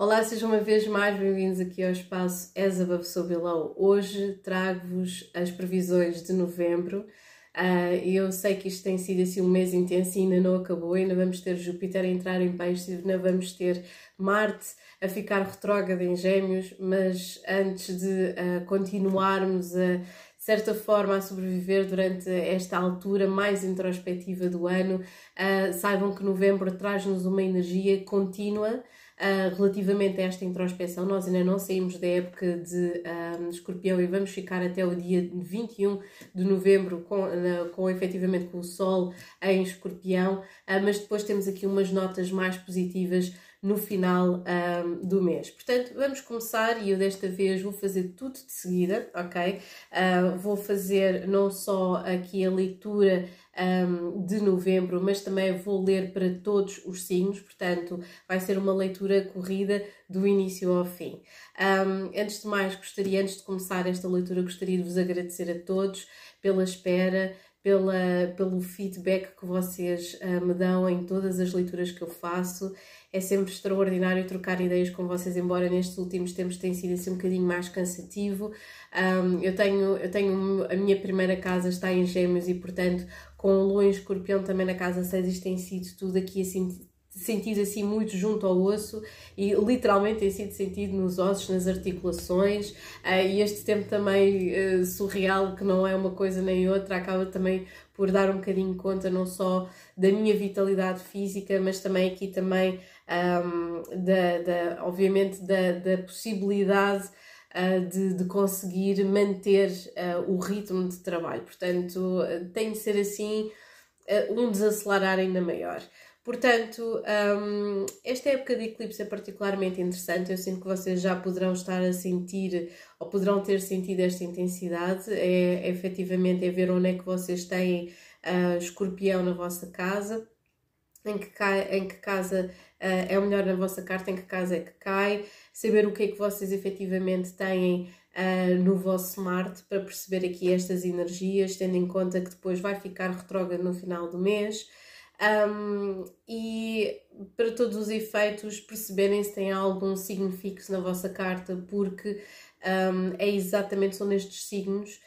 Olá, sejam uma vez mais bem-vindos aqui ao espaço As Above So Below. Hoje trago-vos as previsões de novembro. Uh, eu sei que isto tem sido assim um mês intenso e ainda não acabou, ainda vamos ter Júpiter a entrar em peixe, ainda vamos ter Marte a ficar retrógrado em gêmeos, mas antes de uh, continuarmos a, de certa forma a sobreviver durante esta altura mais introspectiva do ano, uh, saibam que novembro traz-nos uma energia contínua Uh, relativamente a esta introspeção, nós ainda não saímos da época de uh, escorpião e vamos ficar até o dia 21 de novembro com, uh, com efetivamente com o Sol em escorpião, uh, mas depois temos aqui umas notas mais positivas no final do mês. Portanto, vamos começar e eu desta vez vou fazer tudo de seguida, ok? Uh, vou fazer não só aqui a leitura um, de novembro, mas também vou ler para todos os signos, portanto, vai ser uma leitura corrida do início ao fim. Um, antes de mais, gostaria, antes de começar esta leitura, gostaria de vos agradecer a todos pela espera, pela, pelo feedback que vocês uh, me dão em todas as leituras que eu faço. É sempre extraordinário trocar ideias com vocês, embora nestes últimos tempos tenha sido assim um bocadinho mais cansativo. Um, eu tenho, eu tenho a minha primeira casa está em Gêmeos e, portanto, com o Lua em Escorpião também na casa 6, isto tem sido tudo aqui assim sentido assim muito junto ao osso e literalmente tem sido sentido nos ossos, nas articulações uh, e este tempo também uh, surreal que não é uma coisa nem outra acaba também por dar um bocadinho conta não só da minha vitalidade física mas também aqui também um, da, da, obviamente da, da possibilidade uh, de, de, conseguir manter o ritmo de trabalho portanto tem de ser assim um desacelerar ainda maior Portanto, um, esta época de eclipse é particularmente interessante. Eu sinto que vocês já poderão estar a sentir ou poderão ter sentido esta intensidade. É, é efetivamente é ver onde é que vocês têm uh, escorpião na vossa casa, em que, em que casa uh, é o melhor na vossa carta, em que casa é que cai, saber o que é que vocês efetivamente têm uh, no vosso Marte para perceber aqui estas energias, tendo em conta que depois vai ficar retrógrado no final do mês. Um, e para todos os efeitos perceberem se tem algum signo fixo na vossa carta, porque um, é exatamente são nestes signos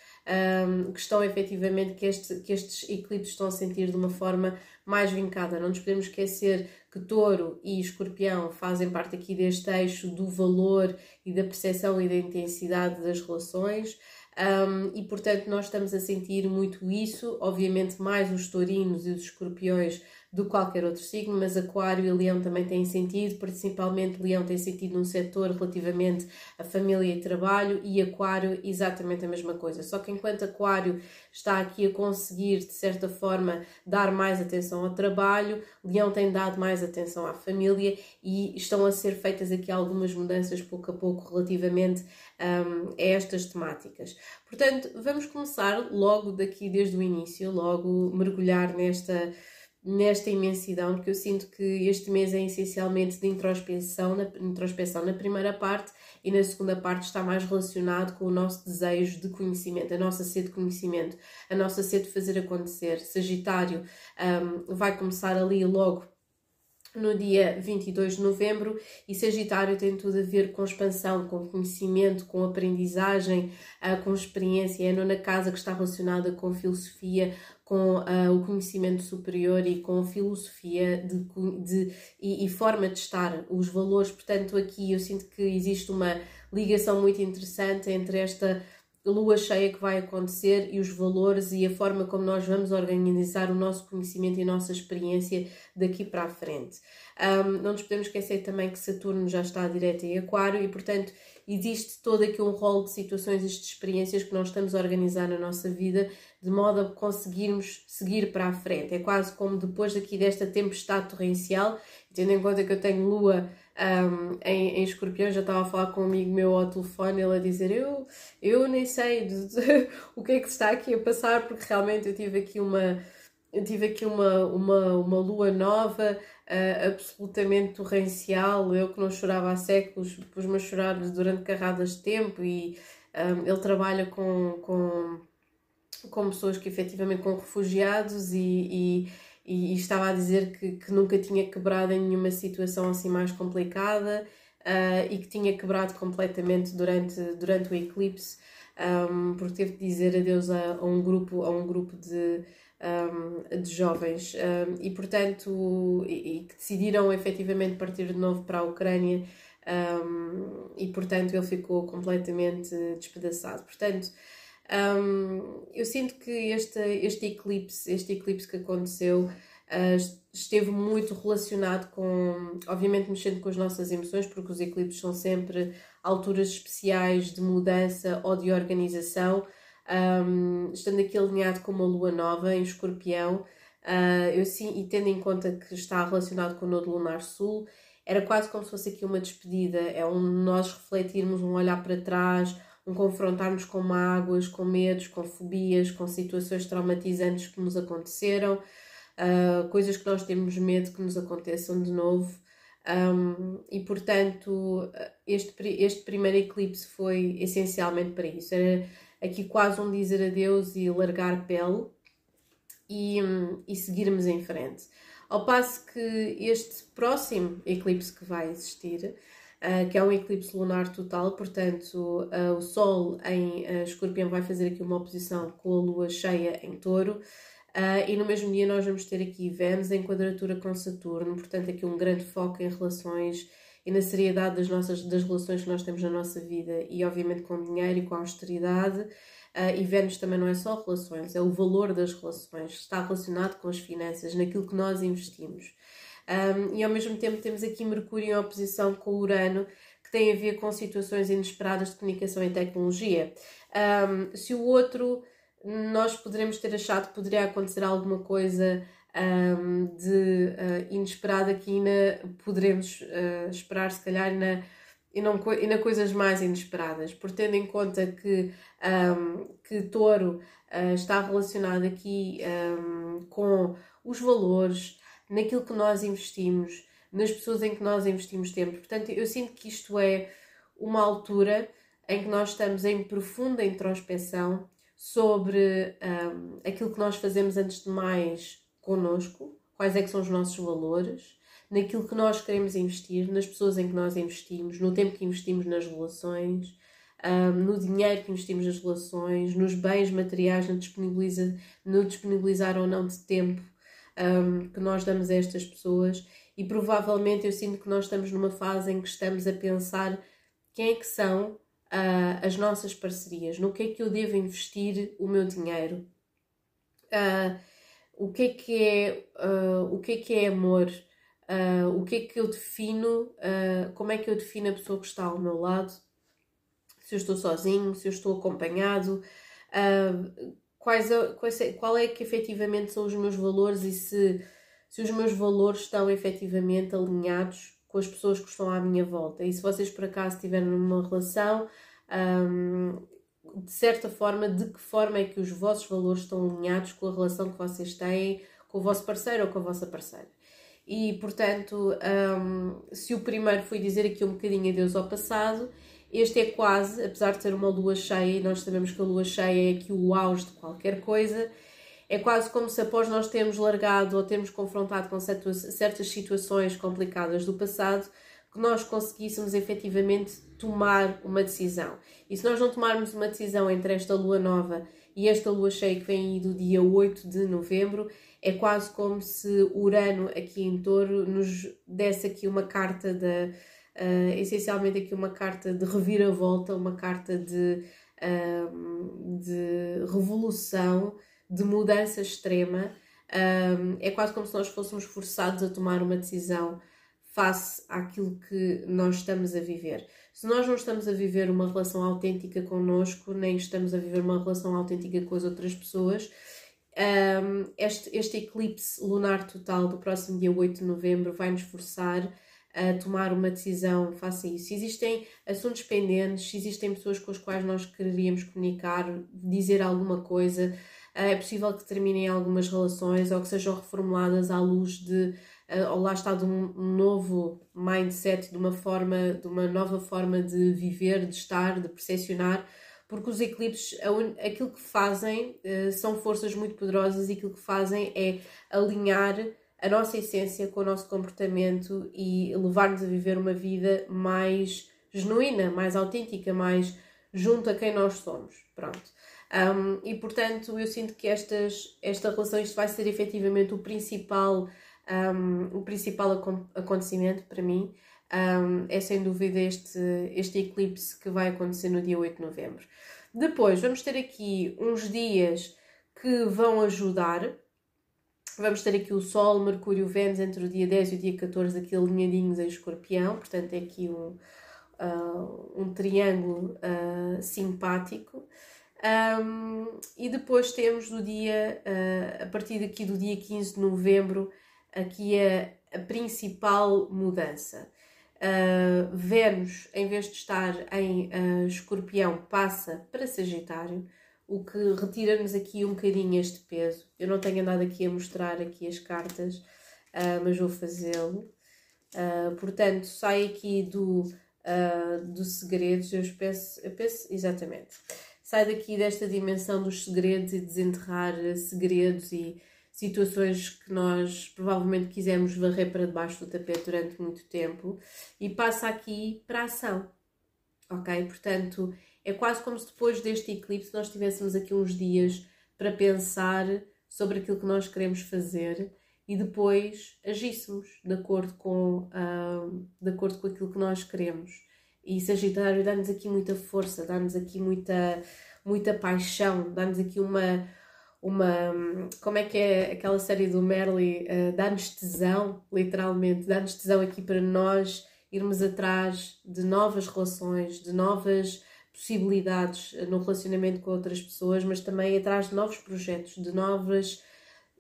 um, que estão efetivamente que, este, que estes eclipses estão a sentir de uma forma mais vincada. Não nos podemos esquecer que touro e escorpião fazem parte aqui deste eixo do valor e da percepção e da intensidade das relações. Um, e portanto nós estamos a sentir muito isso, obviamente mais os taurinos e os escorpiões do que qualquer outro signo, mas Aquário e Leão também têm sentido, principalmente Leão tem sentido num setor relativamente a família e trabalho e Aquário exatamente a mesma coisa. Só que enquanto Aquário está aqui a conseguir, de certa forma, dar mais atenção ao trabalho, Leão tem dado mais atenção à família e estão a ser feitas aqui algumas mudanças pouco a pouco relativamente um, a estas temáticas. Portanto, vamos começar logo daqui desde o início, logo mergulhar nesta nesta imensidão, porque eu sinto que este mês é essencialmente de introspeção na, introspeção na primeira parte e na segunda parte está mais relacionado com o nosso desejo de conhecimento, a nossa sede de conhecimento, a nossa sede de fazer acontecer. Sagitário um, vai começar ali logo no dia 22 de novembro e Sagitário tem tudo a ver com expansão, com conhecimento, com aprendizagem, uh, com experiência. É a nona casa que está relacionada com filosofia, com uh, o conhecimento superior e com filosofia de, de, e, e, forma de estar, os valores. Portanto, aqui eu sinto que existe uma ligação muito interessante entre esta lua cheia que vai acontecer e os valores e a forma como nós vamos organizar o nosso conhecimento e nossa experiência daqui para a frente. Um, não nos podemos esquecer também que Saturno já está direto em Aquário e, portanto, existe todo aqui um rol de situações e de experiências que nós estamos a organizar na nossa vida de modo a conseguirmos seguir para a frente. É quase como depois daqui desta tempestade torrencial, tendo em conta que eu tenho Lua um, em, em escorpião, já estava a falar com um amigo meu ao telefone, ele a dizer: Eu, eu nem sei de, de, o que é que está aqui a passar, porque realmente eu tive aqui uma. Eu tive aqui uma, uma, uma lua nova, uh, absolutamente torrencial. Eu que não chorava há séculos, pus-me a chorar durante carradas de tempo. E um, ele trabalha com, com, com pessoas que efetivamente com refugiados e, e e, estava a dizer que, que nunca tinha quebrado em nenhuma situação assim mais complicada uh, e que tinha quebrado completamente durante, durante o eclipse, um, porque teve de dizer adeus a, a um grupo, a um grupo de, um, de jovens um, e, portanto, e, e, que decidiram efetivamente partir de novo para a Ucrânia e, portanto, ele ficou completamente despedaçado. Portanto, eu sinto que este, este eclipse, este eclipse que aconteceu, uh, esteve muito relacionado com, obviamente, mexendo com as nossas emoções, porque os eclipses são sempre alturas especiais de mudança ou de organização. Um, estando aqui alinhado com uma lua nova em escorpião, uh, eu sim, e tendo em conta que está relacionado com o nodo lunar sul, era quase como se fosse aqui uma despedida, é um nós refletirmos, um olhar para trás, um confrontarmos com mágoas, com medos, com fobias, com situações traumatizantes que nos aconteceram, uh, coisas que nós temos medo que nos aconteçam de novo. Um, e portanto, este, este primeiro eclipse foi essencialmente para isso. Era aqui quase um dizer adeus e largar pele e, e seguirmos em frente. Ao passo que este próximo eclipse que vai existir, uh, que é um eclipse lunar total, portanto, uh, o Sol em uh, Escorpião vai fazer aqui uma oposição com a Lua cheia em Touro. Uh, e no mesmo dia nós vamos ter aqui Vênus em quadratura com Saturno, portanto aqui um grande foco em relações e na seriedade das nossas das relações que nós temos na nossa vida e obviamente com dinheiro e com austeridade. Uh, e Vênus também não é só relações, é o valor das relações, está relacionado com as finanças, naquilo que nós investimos. Um, e ao mesmo tempo temos aqui Mercúrio em oposição com Urano, que tem a ver com situações inesperadas de comunicação e tecnologia. Um, se o outro nós poderemos ter achado que poderia acontecer alguma coisa um, de uh, inesperada que ainda poderemos uh, esperar, se calhar, ainda, ainda, coisas mais inesperadas, por tendo em conta que, um, que touro uh, está relacionado aqui um, com os valores, naquilo que nós investimos, nas pessoas em que nós investimos tempo. Portanto, eu sinto que isto é uma altura em que nós estamos em profunda introspeção sobre um, aquilo que nós fazemos antes de mais connosco, quais é que são os nossos valores, naquilo que nós queremos investir, nas pessoas em que nós investimos, no tempo que investimos nas relações, um, no dinheiro que investimos nas relações, nos bens materiais, no, disponibiliza, no disponibilizar ou não de tempo um, que nós damos a estas pessoas. E provavelmente eu sinto que nós estamos numa fase em que estamos a pensar quem é que são uh, as nossas parcerias, no que é que eu devo investir o meu dinheiro, uh, o que é que é, uh, o que é, que é amor, o que é que eu defino, como é que eu defino a pessoa que está ao meu lado, se eu estou sozinho, se eu estou acompanhado, quais, quais qual é que efetivamente são os meus valores e se, se os meus valores estão efetivamente alinhados com as pessoas que estão à minha volta. E se vocês por acaso estiverem numa relação, um, de certa forma, de que forma é que os vossos valores estão alinhados com a relação que vocês têm com o vosso parceiro ou com a vossa parceira. E, portanto, um, se o primeiro foi dizer aqui um bocadinho adeus ao passado, este é quase, apesar de ser uma lua cheia, nós sabemos que a lua cheia é aqui o auge de qualquer coisa, é quase como se após nós termos largado ou termos confrontado com certas situações complicadas do passado, que nós conseguíssemos efetivamente tomar uma decisão. E se nós não tomarmos uma decisão entre esta lua nova e esta lua cheia que vem aí do dia 8 de novembro, é quase como se Urano aqui em Touro nos desse aqui uma carta de, uh, essencialmente aqui uma carta de reviravolta, uma carta de, de revolução, de mudança extrema. É quase como se nós fôssemos forçados a tomar uma decisão face àquilo que nós estamos a viver. Se nós não estamos a viver uma relação autêntica connosco, nem estamos a viver uma relação autêntica com as outras pessoas, um, este, este eclipse lunar total do próximo dia 8 de novembro vai nos forçar a tomar uma decisão face a isso. Se existem assuntos pendentes, se existem pessoas com as quais nós quereríamos comunicar, dizer alguma coisa, é possível que terminem algumas relações ou que sejam reformuladas à luz de ou lá está de um novo mindset, de uma forma, de uma nova forma de viver, de estar, de percepcionar, porque os eclipses, aquilo que fazem eh, são forças muito poderosas e aquilo que fazem é alinhar a nossa essência, com o nosso comportamento e levar-nos a viver uma vida mais genuína, mais autêntica, mais junto a quem nós somos. Pronto. Um, e portanto, eu sinto que estas, esta relação, isto vai ser efetivamente o principal, um, o principal acontecimento para mim. Um, é sem dúvida este, este eclipse que vai acontecer no dia 8 de novembro. Depois, vamos ter aqui uns dias que vão ajudar. Vamos ter aqui o Sol, Mercúrio, Vênus entre o dia 10 e o dia 14, aqui alinhadinhos em escorpião, portanto é aqui um, uh, um triângulo uh, simpático. Um, e depois temos do dia, uh, a partir daqui do dia 15 de novembro, aqui a, a principal mudança. Vênus, em vez de estar em escorpião, passa para Sagitário, o que retira-nos aqui um bocadinho este peso. Eu não tenho andado aqui a mostrar aqui as cartas, uh, mas vou fazê-lo. portanto, sai aqui do, do segredos, eu penso, eu penso exatamente. Sai daqui desta dimensão dos segredos e desenterrar segredos e situações que nós provavelmente quisemos varrer para debaixo do tapete durante muito tempo e passa aqui para a ação. Ok? Portanto, é quase como se depois deste eclipse nós tivéssemos aqui uns dias para pensar sobre aquilo que nós queremos fazer e depois agíssemos de acordo com, uh, de acordo com aquilo que nós queremos. E Sagitário dá-nos aqui muita força, dá-nos aqui muita, muita paixão, dá-nos aqui uma, uma. Como é que é aquela série do Merli? Uh, dá-nos tesão, literalmente, dá-nos tesão aqui para nós irmos atrás de novas relações, de novas possibilidades no relacionamento com outras pessoas, mas também atrás de novos projetos, de novas,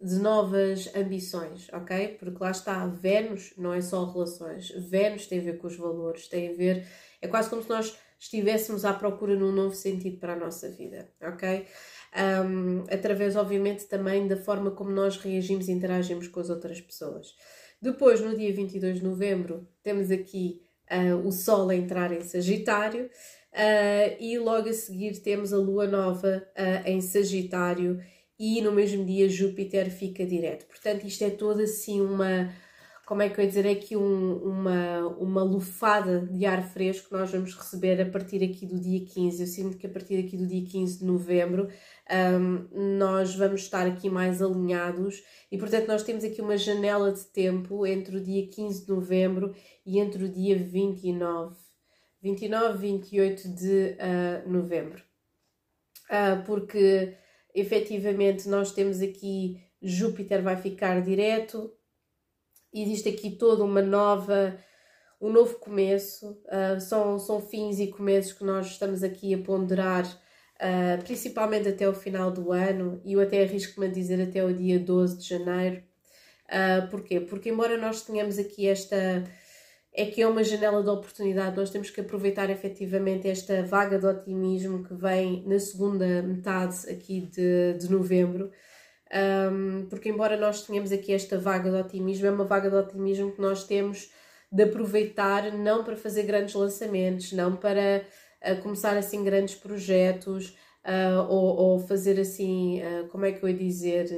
de novas ambições, ok? Porque lá está, Vênus não é só relações, Vênus tem a ver com os valores, tem a ver. É quase como se nós estivéssemos à procura num novo sentido para a nossa vida, ok? um, através, obviamente, também da forma como nós reagimos e interagimos com as outras pessoas. Depois, no dia 22 de novembro, temos aqui uh, o Sol a entrar em Sagitário uh, e logo a seguir temos a Lua Nova uh, em Sagitário e no mesmo dia Júpiter fica direto. Portanto, isto é toda assim uma como é que eu ia dizer, é aqui um, uma, uma lufada de ar fresco que nós vamos receber a partir aqui do dia 15. Eu sinto que a partir aqui do dia 15 de novembro um, nós vamos estar aqui mais alinhados e, portanto, nós temos aqui uma janela de tempo entre o dia 15 de novembro e entre o dia 29, 29, 28 de uh, novembro. Uh, porque efetivamente nós temos aqui Júpiter vai ficar direto, existe aqui toda uma nova, um novo começo, uh, são, são fins e começos que nós estamos aqui a ponderar, uh, principalmente até o final do ano, e eu até arrisco-me a dizer até o dia 12 de janeiro. Uh, porquê? Porque embora nós tenhamos aqui esta é que é uma janela de oportunidade, nós temos que aproveitar efetivamente esta vaga de otimismo que vem na segunda metade aqui de, de novembro, um, porque embora nós tenhamos aqui esta vaga de otimismo, é uma vaga de otimismo que nós temos de aproveitar não para fazer grandes lançamentos, não para uh, começar assim grandes projetos uh, ou, ou, fazer assim, uh, como é que eu ia dizer,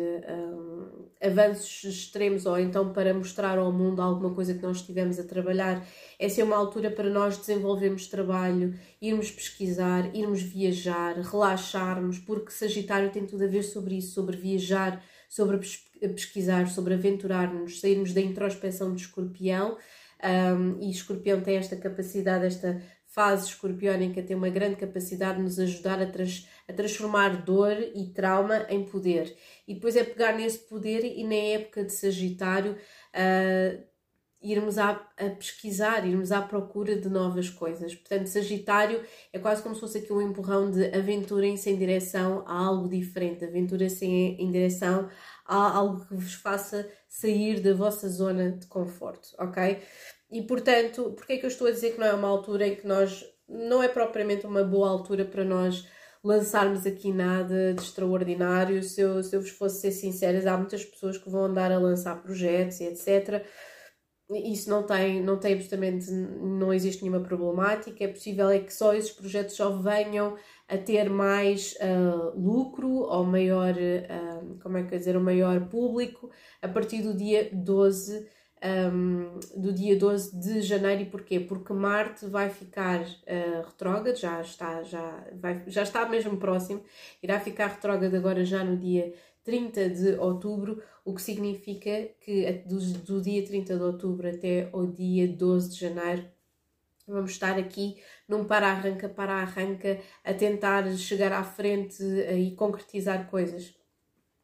avanços extremos ou então para mostrar ao mundo alguma coisa que nós estivemos a trabalhar. Essa é uma altura para nós desenvolvermos trabalho, irmos pesquisar, irmos viajar, relaxarmos, porque Sagitário tem tudo a ver sobre isso, sobre viajar, sobre pesquisar, sobre aventurar-nos, sairmos da introspeção de escorpião. Um, e escorpião tem esta capacidade, esta fase escorpiónica tem uma grande capacidade de nos ajudar a, trans, a transformar dor e trauma em poder. E depois é pegar nesse poder e na época de Sagitário uh, irmos a, a, pesquisar, irmos à procura de novas coisas. Portanto, Sagitário é quase como se fosse aqui um empurrão de aventurem-se em direção a algo diferente, aventurem-se em, em direção a algo que vos faça sair da vossa zona de conforto, ok? E portanto, porque é que eu estou a dizer que não é uma altura em que nós, não é propriamente uma boa altura para nós lançarmos aqui nada de extraordinário. Se eu, se eu vos fosse ser sincera, há muitas pessoas que vão andar a lançar projetos e etc isso não tem, não tem absolutamente, não existe nenhuma problemática. É possível é que só esses projetos só venham a ter mais uh, lucro ou maior, uh, como é que dizer, um maior público a partir do dia 12 um, do dia 12 de janeiro. E porquê? Porque Marte vai ficar uh, retrógrado, já está, já, vai, já está mesmo próximo, irá ficar retrógrado agora já no dia 30 de outubro, o que significa que do, do dia 30 de outubro até o dia 12 de janeiro vamos estar aqui num para-arranca, para-arranca, a tentar chegar à frente e concretizar coisas.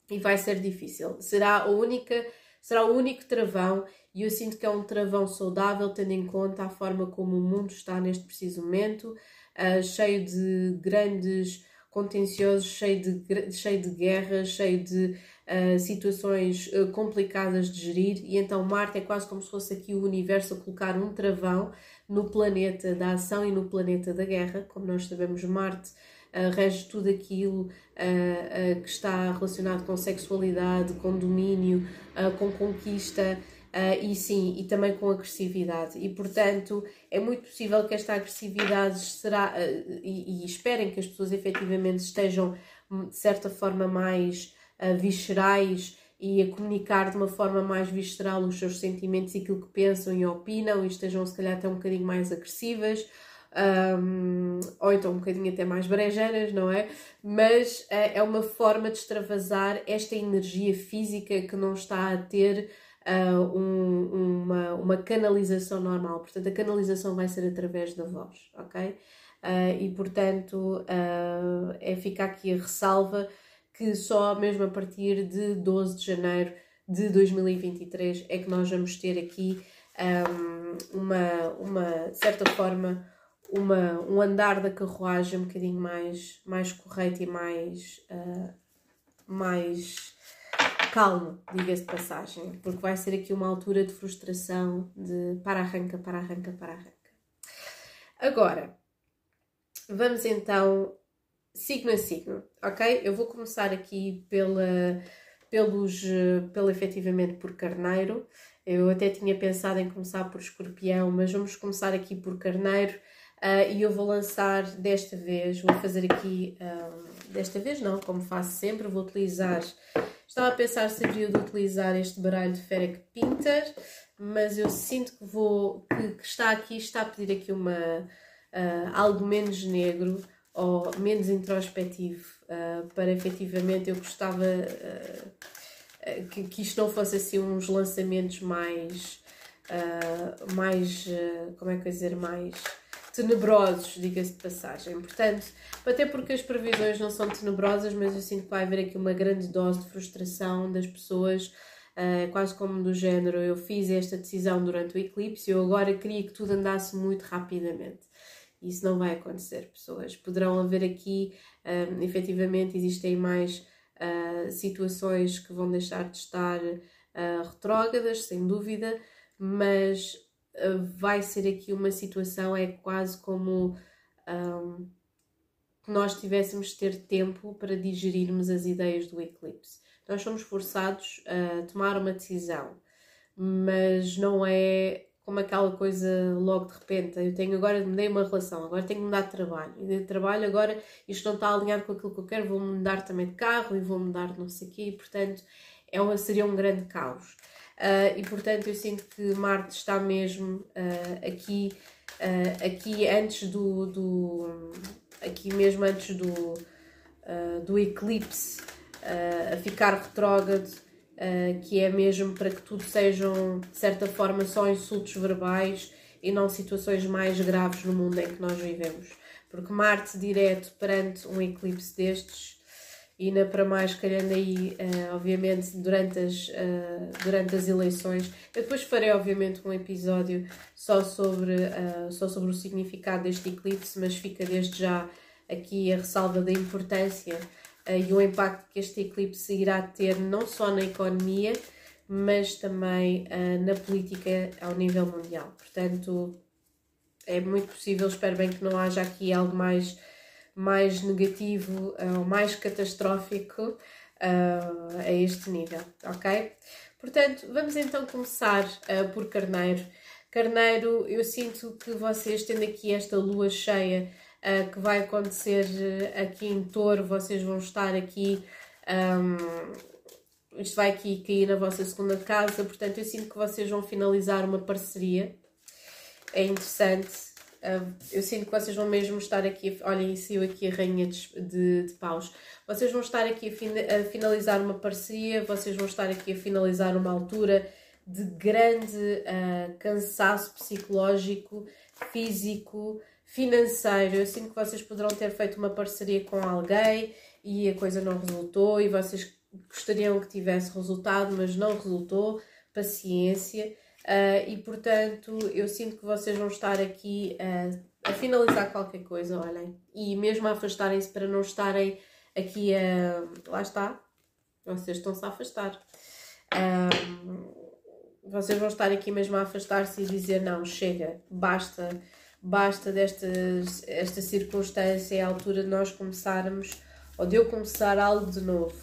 E vai ser difícil. Será a única, será o único travão e eu sinto que é um travão saudável, tendo em conta a forma como o mundo está neste preciso momento, uh, cheio de grandes contenciosos, cheio de, cheio de guerras, cheio de uh, situações uh, complicadas de gerir, e então Marte é quase como se fosse aqui o universo a colocar um travão no planeta da ação e no planeta da guerra. Como nós sabemos, Marte uh, rege tudo aquilo que está relacionado com sexualidade, com domínio, com conquista. Uh, e sim, e também com agressividade. E portanto, é muito possível que esta agressividade será, uh, e, e, esperem que as pessoas efetivamente estejam hum, de certa forma mais uh, viscerais e a comunicar de uma forma mais visceral os seus sentimentos e aquilo que pensam e opinam, e estejam se calhar até um bocadinho mais agressivas. Um, ou então um bocadinho até mais brejeiras, não é? Mas é uma forma de extravasar esta energia física que não está a ter uh, um, uma, uma canalização normal. Portanto, a canalização vai ser através da voz, ok? Uh, e portanto, uh, é ficar aqui a ressalva que só mesmo a partir de 12 de janeiro de 2023 é que nós vamos ter aqui um, uma, uma, certa forma, uma, um andar da carruagem um bocadinho mais, mais correto e mais, uh, mais calmo, diga-se de passagem, porque vai ser aqui uma altura de frustração, de para-arranca, para-arranca, para-arranca. Agora, vamos então signo a signo, ok? Eu vou começar aqui pela, pelos, pelo efetivamente por carneiro. Eu até tinha pensado em começar por escorpião, mas vamos começar aqui por carneiro. Uh, e eu vou lançar desta vez, vou fazer aqui, uh, desta vez não, como faço sempre, vou utilizar Estava a pensar se havia de utilizar este baralho de Ferek Pinter, mas eu sinto que vou que, que, está aqui, está a pedir aqui uma uh, algo menos negro ou menos introspectivo. Uh, para efetivamente eu gostava que, que isto não fosse assim uns lançamentos mais mais como é que eu dizer mais tenebrosos, diga-se de passagem. Portanto, até porque as previsões não são tenebrosas, mas eu sinto que vai haver aqui uma grande dose de frustração das pessoas, uh, quase como do género: eu fiz esta decisão durante o eclipse eu agora queria que tudo andasse muito rapidamente. Isso não vai acontecer, pessoas. Poderão haver aqui, um, ah, efetivamente, existem mais uh, situações que vão deixar de estar uh, retrógradas, sem dúvida, mas vai ser aqui uma situação, é quase como um, que nós tivéssemos de ter tempo para digerirmos as ideias do eclipse. Nós somos forçados a tomar uma decisão, mas não é como aquela coisa logo de repente. Eu tenho agora, mudei uma relação, agora tenho que mudar de trabalho. E de trabalho agora isto não está alinhado com aquilo que eu quero, vou mudar também de carro e vou mudar de não sei o quê, portanto é uma, seria um grande caos. Uh, e portanto eu sinto que Marte está mesmo uh, aqui, uh, aqui antes do, do, aqui mesmo antes do, do eclipse a ficar retrógrado, que é mesmo para que tudo sejam de certa forma só insultos verbais e não situações mais graves no mundo em que nós vivemos. Porque Marte direto perante um eclipse destes e ainda para mais calhando aí, uh, obviamente, durante as, uh, durante as eleições. Eu depois farei, obviamente, um episódio só sobre, uh, só sobre o significado deste eclipse, mas fica desde já aqui a ressalva da importância e o impacto que este eclipse irá ter não só na economia, mas também na política ao nível mundial. Portanto, é muito possível, espero bem que não haja aqui algo mais mais negativo ou mais catastrófico uh, a este nível, ok? Portanto, vamos então começar uh, por Carneiro. Carneiro, eu sinto que vocês, tendo aqui esta lua cheia uh, que vai acontecer aqui em Touro, vocês vão estar aqui. Um, isto vai aqui cair na vossa segunda casa, portanto, eu sinto que vocês vão finalizar uma parceria. É interessante. Uh, eu sinto que vocês vão mesmo estar aqui. Olhem, saiu aqui a Rainha de, de, de Paus. Vocês vão estar aqui a, fin, a finalizar uma parceria, vocês vão estar aqui a finalizar uma altura de grande uh, cansaço psicológico, físico, financeiro. Eu sinto que vocês poderão ter feito uma parceria com alguém e a coisa não resultou e vocês gostariam que tivesse resultado, mas não resultou. Paciência. Uh, e portanto, eu sinto que vocês vão estar aqui uh, a finalizar qualquer coisa, olhem, e mesmo a afastarem-se para não estarem aqui a. Lá está, vocês estão-se a afastar. Um, vocês vão estar aqui mesmo a afastar-se e dizer: não, chega, basta, basta destas, esta circunstância, é a altura de nós começarmos, ou de eu começar algo de novo.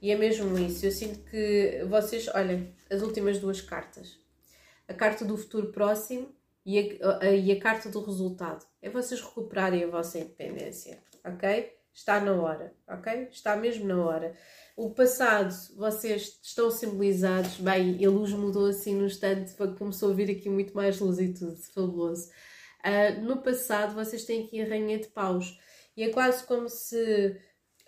E é mesmo isso. Eu sinto que vocês, olhem, as últimas duas cartas: a carta do futuro próximo e a, a, e a carta do resultado. É vocês recuperarem a vossa independência, ok? Está na hora, ok? Está mesmo na hora. O passado, vocês estão simbolizados, bem, a luz mudou assim no instante, começou a vir aqui muito mais luz e tudo, fabuloso. Uh, no passado, vocês têm aqui a Rainha de Paus e é quase como se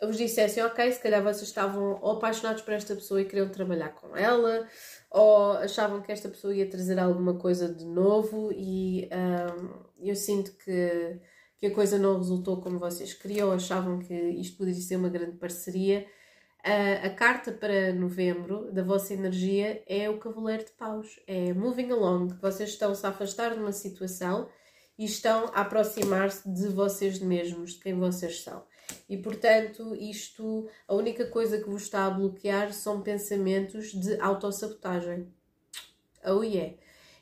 vos dissessem, ok, se calhar vocês estavam apaixonados por esta pessoa e queriam trabalhar com ela, ou achavam que esta pessoa ia trazer alguma coisa de novo e um, eu sinto que, que a coisa não resultou como vocês queriam, achavam que isto poderia ser uma grande parceria a, a, carta para novembro da vossa energia é o Cavaleiro de Paus, é moving along. Vocês estão-se a afastar de uma situação e estão a aproximar-se de vocês mesmos, de quem vocês são. E portanto, isto, a única coisa que vos está a bloquear são pensamentos de autossabotagem. Oh yeah!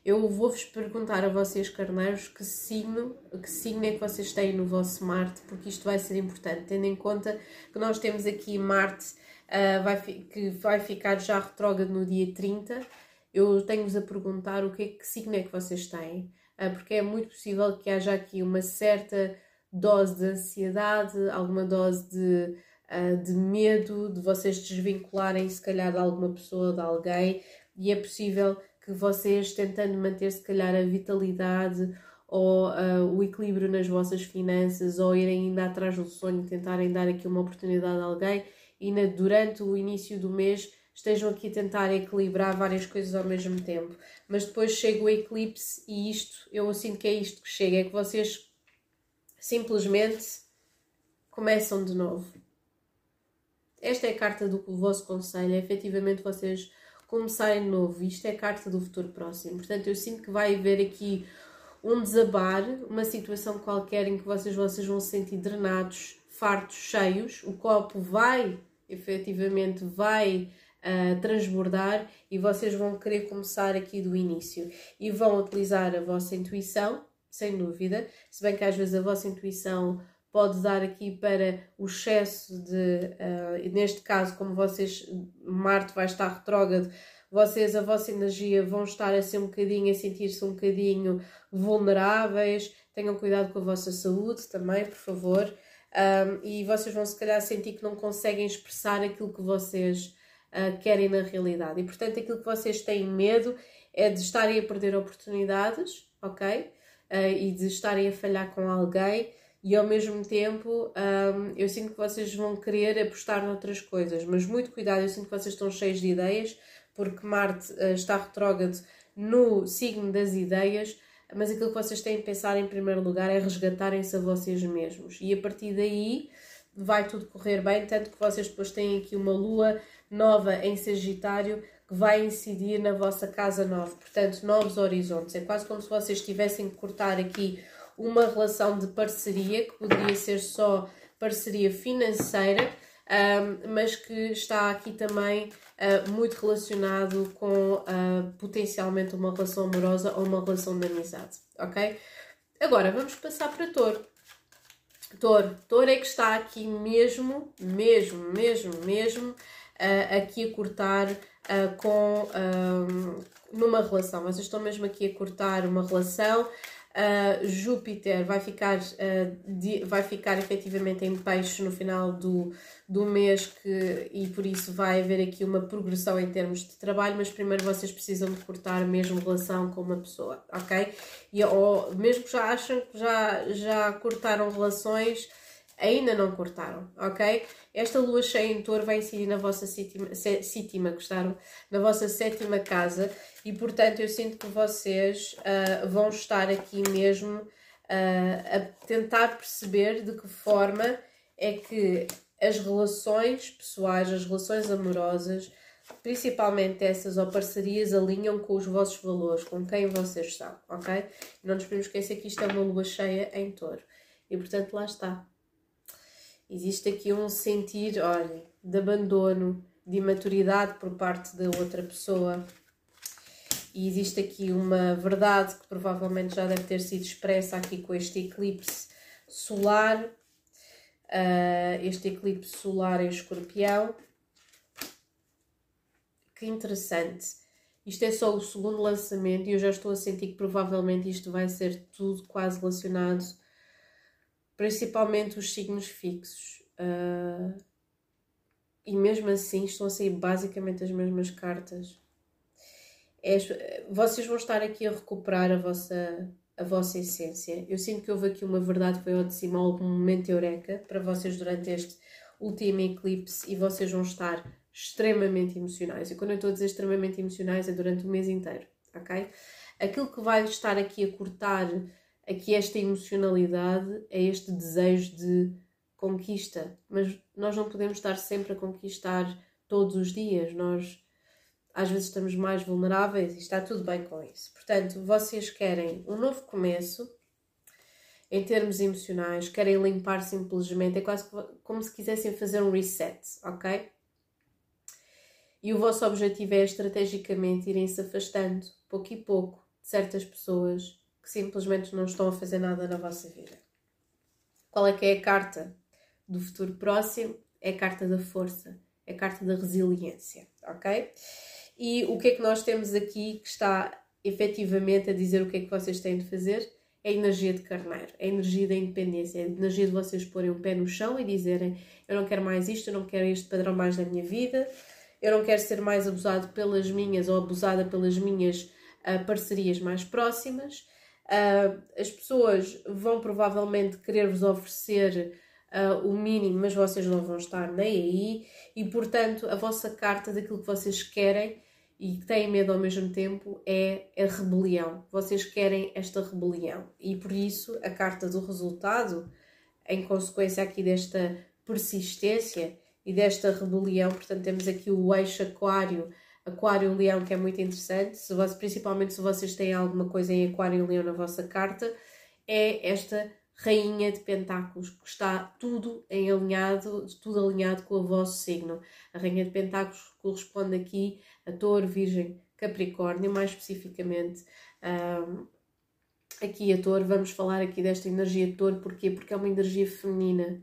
Eu vou-vos perguntar a vocês, carneiros, que signo, que signo é que vocês têm no vosso Marte, porque isto vai ser importante, tendo em conta que nós temos aqui Marte uh, vai, que vai ficar já retrógrado no dia 30, eu tenho-vos a perguntar o que é que signo é que vocês têm, uh, porque é muito possível que haja aqui uma certa dose de ansiedade, alguma dose de, uh, de medo, de vocês desvincularem se calhar de alguma pessoa, de alguém, e é possível que vocês tentando manter se calhar a vitalidade ou uh, o equilíbrio nas vossas finanças ou irem ainda atrás do sonho, tentarem dar aqui uma oportunidade a alguém, e na, durante o início do mês estejam aqui a tentar equilibrar várias coisas ao mesmo tempo. Mas depois chega o eclipse e isto, eu sinto que é isto que chega, é que vocês simplesmente começam de novo. Esta é a carta do vosso conselho, é efetivamente vocês começarem de novo. Isto é a carta do futuro próximo. Portanto, eu sinto que vai haver aqui um desabar, uma situação qualquer em que vocês, vocês vão se sentir drenados, fartos, cheios. O copo vai efetivamente vai uh, transbordar e vocês vão querer começar aqui do início e vão utilizar a vossa intuição, sem dúvida, se bem que às vezes a vossa intuição pode dar aqui para o excesso de, uh, neste caso, como vocês, Marte vai estar retrógrado, vocês, a vossa energia vão estar a ser um bocadinho, a sentir-se um bocadinho vulneráveis, tenham cuidado com a vossa saúde também, por favor um, e vocês vão se calhar sentir que não conseguem expressar aquilo que vocês uh, querem na realidade. E portanto, aquilo que vocês têm medo é de estarem a perder oportunidades, ok? Uh, e de estarem a falhar com alguém e ao mesmo tempo um, eu sinto que vocês vão querer apostar noutras coisas, mas muito cuidado, eu sinto que vocês estão cheios de ideias, porque Marte uh, está retrógrado no signo das ideias, mas aquilo que vocês têm de pensar em primeiro lugar é resgatarem-se a vocês mesmos. E a partir daí vai tudo correr bem, tanto que vocês depois têm aqui uma lua nova em Sagitário que vai incidir na vossa casa nova, portanto, novos horizontes. É quase como se vocês tivessem que cortar aqui uma relação de parceria que poderia ser só parceria financeira um, mas que está aqui também uh, muito relacionado com uh, potencialmente uma relação amorosa ou uma relação de amizade, ok? Agora vamos passar para touro. Touro, touro é que está aqui mesmo, mesmo, mesmo, mesmo uh, aqui a cortar uh, com numa relação. Vocês estão mesmo aqui a cortar uma relação. Uh, Júpiter vai ficar, di, vai ficar efetivamente em peixe no final do, do mês que, e por isso vai haver aqui uma progressão em termos de trabalho, mas primeiro vocês precisam de cortar mesmo relação com uma pessoa, ok? E, ou mesmo que já acham que já, já cortaram relações, ainda não cortaram, ok? Esta lua cheia em touro vai incidir na vossa sétima, gostaram? Na vossa sétima casa e, portanto, eu sinto que vocês uh, vão estar aqui mesmo uh, a tentar perceber de que forma é que as relações pessoais, as relações amorosas, principalmente essas ou parcerias, alinham com os vossos valores, com quem vocês são, ok? Não nos podemos esquecer que isto é uma lua cheia em touro. E, portanto, lá está Existe aqui um sentir, olha, de abandono, de imaturidade por parte da outra pessoa. E existe aqui uma verdade que provavelmente já deve ter sido expressa aqui com este eclipse solar, uh, este eclipse solar em escorpião. Que interessante. Isto é só o segundo lançamento e eu já estou a sentir que provavelmente isto vai ser tudo quase relacionado principalmente os signos fixos. Uh, e mesmo assim estão a sair basicamente as mesmas cartas. É, vocês vão estar aqui a recuperar a vossa, a vossa essência. Eu sinto que houve aqui uma verdade que foi ao de cima, algum momento eureka para vocês durante este último eclipse e vocês vão estar extremamente emocionais. E quando eu estou a dizer extremamente emocionais é durante o mês inteiro, ok? Aquilo que vai estar aqui a cortar aqui esta emocionalidade é este desejo de conquista, mas nós não podemos estar sempre a conquistar todos os dias, nós às vezes estamos mais vulneráveis e está tudo bem com isso. Portanto, vocês querem um novo começo em termos emocionais, querem limpar simplesmente, é quase como se quisessem fazer um reset, ok? E o vosso objetivo é estrategicamente irem se afastando, pouco e pouco, de certas pessoas que simplesmente não estão a fazer nada na vossa vida. Qual é que é a carta do futuro próximo? É a carta da força, é a carta da resiliência, ok? E o que é que nós temos aqui que está efetivamente a dizer o que é que vocês têm de fazer? É a energia de carneiro, é a energia da independência, é a energia de vocês porem o pé no chão e dizerem eu não quero mais isto, eu não quero este padrão mais na minha vida, eu não quero ser mais abusado pelas minhas ou abusada pelas minhas uh, parcerias mais próximas Uh, as pessoas vão provavelmente querer-vos oferecer uh, o mínimo, mas vocês não vão estar nem aí, e portanto a vossa carta daquilo que vocês querem e que têm medo ao mesmo tempo é a rebelião. Vocês querem esta rebelião e por isso a carta do resultado, em consequência aqui desta persistência e desta rebelião, portanto temos aqui o eixo aquário Aquário Leão, que é muito interessante, se você, principalmente se vocês têm alguma coisa em Aquário Leão na vossa carta, é esta Rainha de Pentáculos, que está tudo em alinhado, tudo alinhado com o vosso signo. A Rainha de Pentáculos corresponde aqui a Touro, Virgem, Capricórnio, mais especificamente um, aqui a Touro. Vamos falar aqui desta energia de Touro, porquê? Porque é uma energia feminina.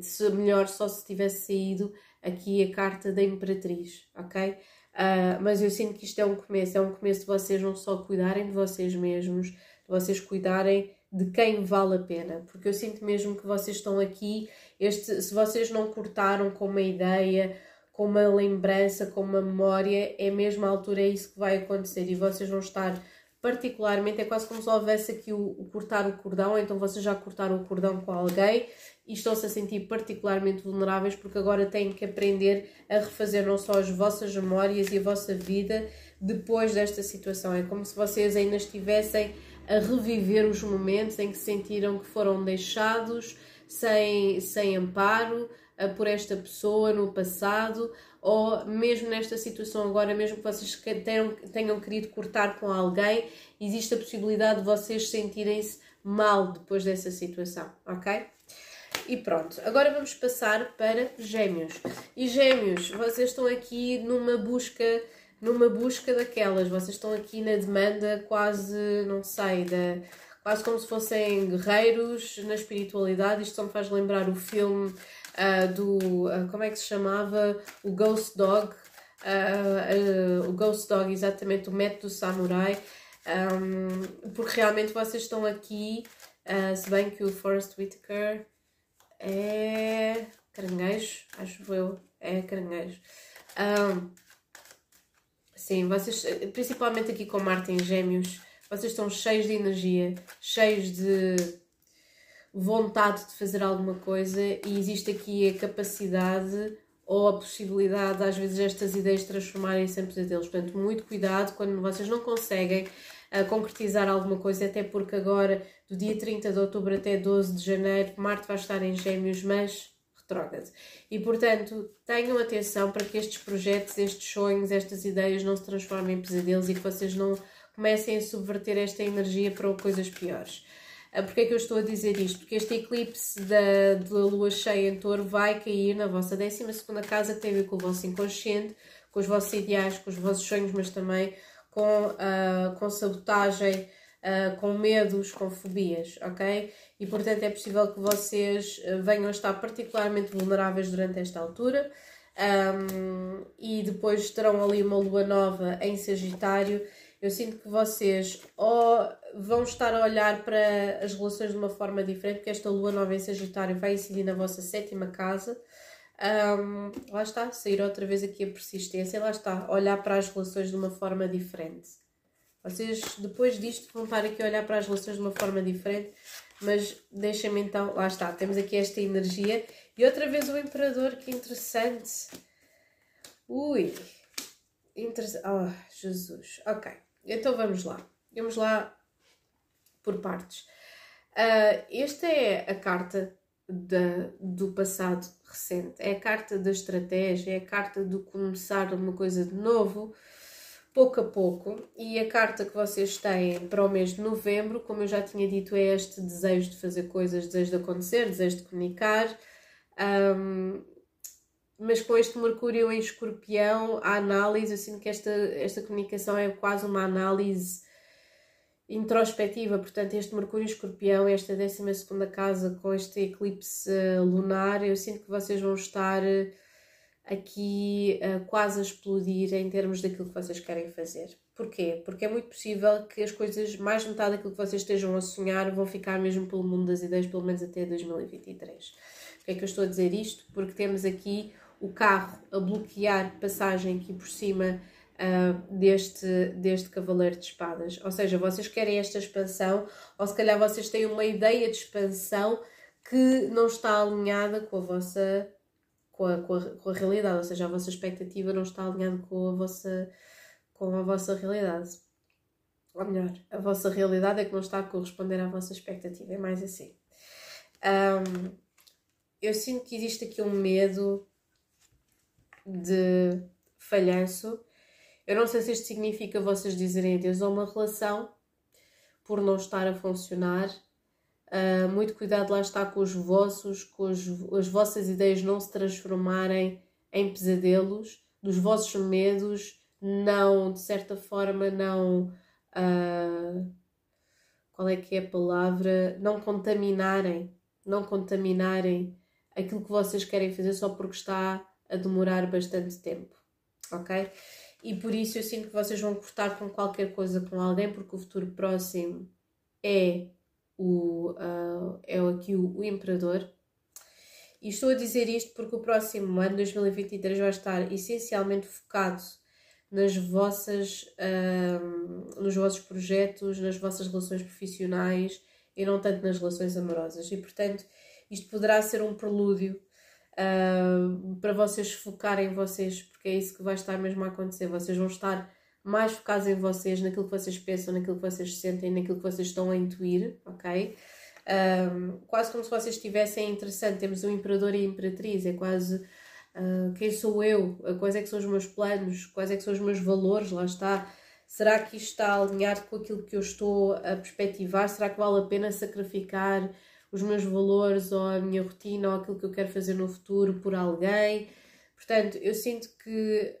Se melhor só se tivesse saído aqui a carta da Imperatriz, ok? Uh, mas eu sinto que isto é um começo, é um começo de vocês não só cuidarem de vocês mesmos, de vocês cuidarem de quem vale a pena, porque eu sinto mesmo que vocês estão aqui, este, se vocês não cortaram com uma ideia, com uma lembrança, com uma memória, é mesmo a altura é isso que vai acontecer e vocês vão estar particularmente, é quase como se houvesse aqui o, o cortar o cordão, então vocês já cortaram o cordão com alguém e estão-se a sentir particularmente vulneráveis porque agora têm que aprender a refazer não só as vossas memórias e a vossa vida depois desta situação. É como se vocês ainda estivessem a reviver os momentos em que sentiram que foram deixados sem, sem amparo por esta pessoa no passado ou mesmo nesta situação agora, mesmo que vocês tenham, tenham querido cortar com alguém, existe a possibilidade de vocês sentirem-se mal depois dessa situação, ok? E pronto, agora vamos passar para gêmeos. E gêmeos, vocês estão aqui numa busca, numa busca daquelas, vocês estão aqui na demanda quase, não sei, da, quase como se fossem guerreiros na espiritualidade. Isto só me faz lembrar o filme uh, do. Uh, como é que se chamava? O Ghost Dog. Uh, o Ghost Dog, exatamente, o método samurai. Um, porque realmente vocês estão aqui, se bem que o Forrest Whitaker é caranguejo, acho eu, é caranguejo. Um, sim, vocês, principalmente aqui com Marte em Gêmeos, vocês estão cheios de energia, cheios de vontade de fazer alguma coisa e existe aqui a capacidade ou a possibilidade, às vezes, estas ideias transformarem-se em pesadelos. Portanto, muito cuidado quando vocês não conseguem uh, concretizar alguma coisa, até porque agora, do dia 30 de outubro até 12 de janeiro, Marte vai estar em Gêmeos, mas retrógrado. E, portanto, tenham atenção para que estes projetos, estes sonhos, estas ideias não se transformem em pesadelos e que vocês não comecem a subverter esta energia para coisas piores. Ah, Porquê é que eu estou a dizer isto? Porque este eclipse da, da lua cheia em touro vai cair na vossa 12 casa, que tem a ver com o vosso inconsciente, com os vossos ideais, com os vossos sonhos, mas também com, uh, com sabotagem, uh, com medos, com fobias, ok? E portanto é possível que vocês venham a estar particularmente vulneráveis durante esta altura. Um, e depois terão ali uma lua nova em Sagitário eu sinto que vocês ou vão estar a olhar para as relações de uma forma diferente, porque esta lua nova em Sagitário vai incidir na vossa sétima casa. Um, lá está, sair outra vez aqui a persistência, lá está, olhar para as relações de uma forma diferente. Vocês, depois disto, vão estar aqui a olhar para as relações de uma forma diferente, mas deixem-me então, lá está, temos aqui esta energia. E outra vez o Imperador, que interessante. Ui, interessante. Oh, Jesus, ok. Então vamos lá. Vamos lá por partes. Uh, esta é a carta do passado recente, é a carta da estratégia, é a carta do começar uma coisa de novo, pouco a pouco. E a carta que vocês têm para o mês de novembro, como eu já tinha dito, é este desejo de fazer coisas, desejo de acontecer, desejo de comunicar. Um, mas com este Mercúrio em Escorpião, a análise, eu sinto que esta, esta comunicação é quase uma análise introspectiva, portanto, este Mercúrio Escorpião, esta 12 casa com este eclipse uh, lunar, eu sinto que vocês vão estar uh, aqui uh, quase a explodir em termos daquilo que vocês querem fazer. Porquê? Porque é muito possível que as coisas, mais metade daquilo que vocês estejam a sonhar, vão ficar mesmo pelo mundo das ideias, pelo menos até 2023. Porquê é que eu estou a dizer isto? Porque temos aqui o carro a bloquear passagem aqui por cima uh, deste, deste Cavaleiro de Espadas. Ou seja, vocês querem esta expansão, ou se calhar vocês têm uma ideia de expansão que não está alinhada com a vossa com a, com a, com a realidade, ou seja, a vossa expectativa não está alinhada com a vossa, com a vossa realidade. Ou melhor, a vossa realidade é que não está a corresponder à vossa expectativa, é mais assim. Um, eu sinto que existe aqui um medo de falhanço. Eu não sei se isto significa vocês dizerem adeus a uma relação por não estar a funcionar. Uh, muito cuidado lá está com os vossos, com os, as vossas ideias não se transformarem em pesadelos, dos vossos medos não, de certa forma, não. Uh, qual é que é a palavra? Não contaminarem, não contaminarem aquilo que vocês querem fazer só porque está a demorar bastante tempo, ok? E por isso eu sinto que vocês vão cortar com qualquer coisa com alguém, porque o futuro próximo é o, uh, é aqui o, o Imperador. E estou a dizer isto porque o próximo ano, 2023, vai estar essencialmente focado nas vossas, uh, nos vossos projetos, nas vossas relações profissionais e não tanto nas relações amorosas. E portanto, isto poderá ser um prelúdio uh, para vocês focarem em vocês, porque é isso que vai estar mesmo a acontecer. Vocês vão estar mais focados em vocês, naquilo que vocês pensam, naquilo que vocês sentem, naquilo que vocês estão a intuir, ok? Um, quase como se vocês estivessem interessante. Temos o Imperador e a Imperatriz, é quase uh, quem sou eu, quais é que são os meus planos, quais é que são os meus valores, lá está. Será que isto está alinhado com aquilo que eu estou a perspectivar? Será que vale a pena sacrificar os meus valores ou a minha rotina ou aquilo que eu quero fazer no futuro por alguém. Portanto, eu sinto que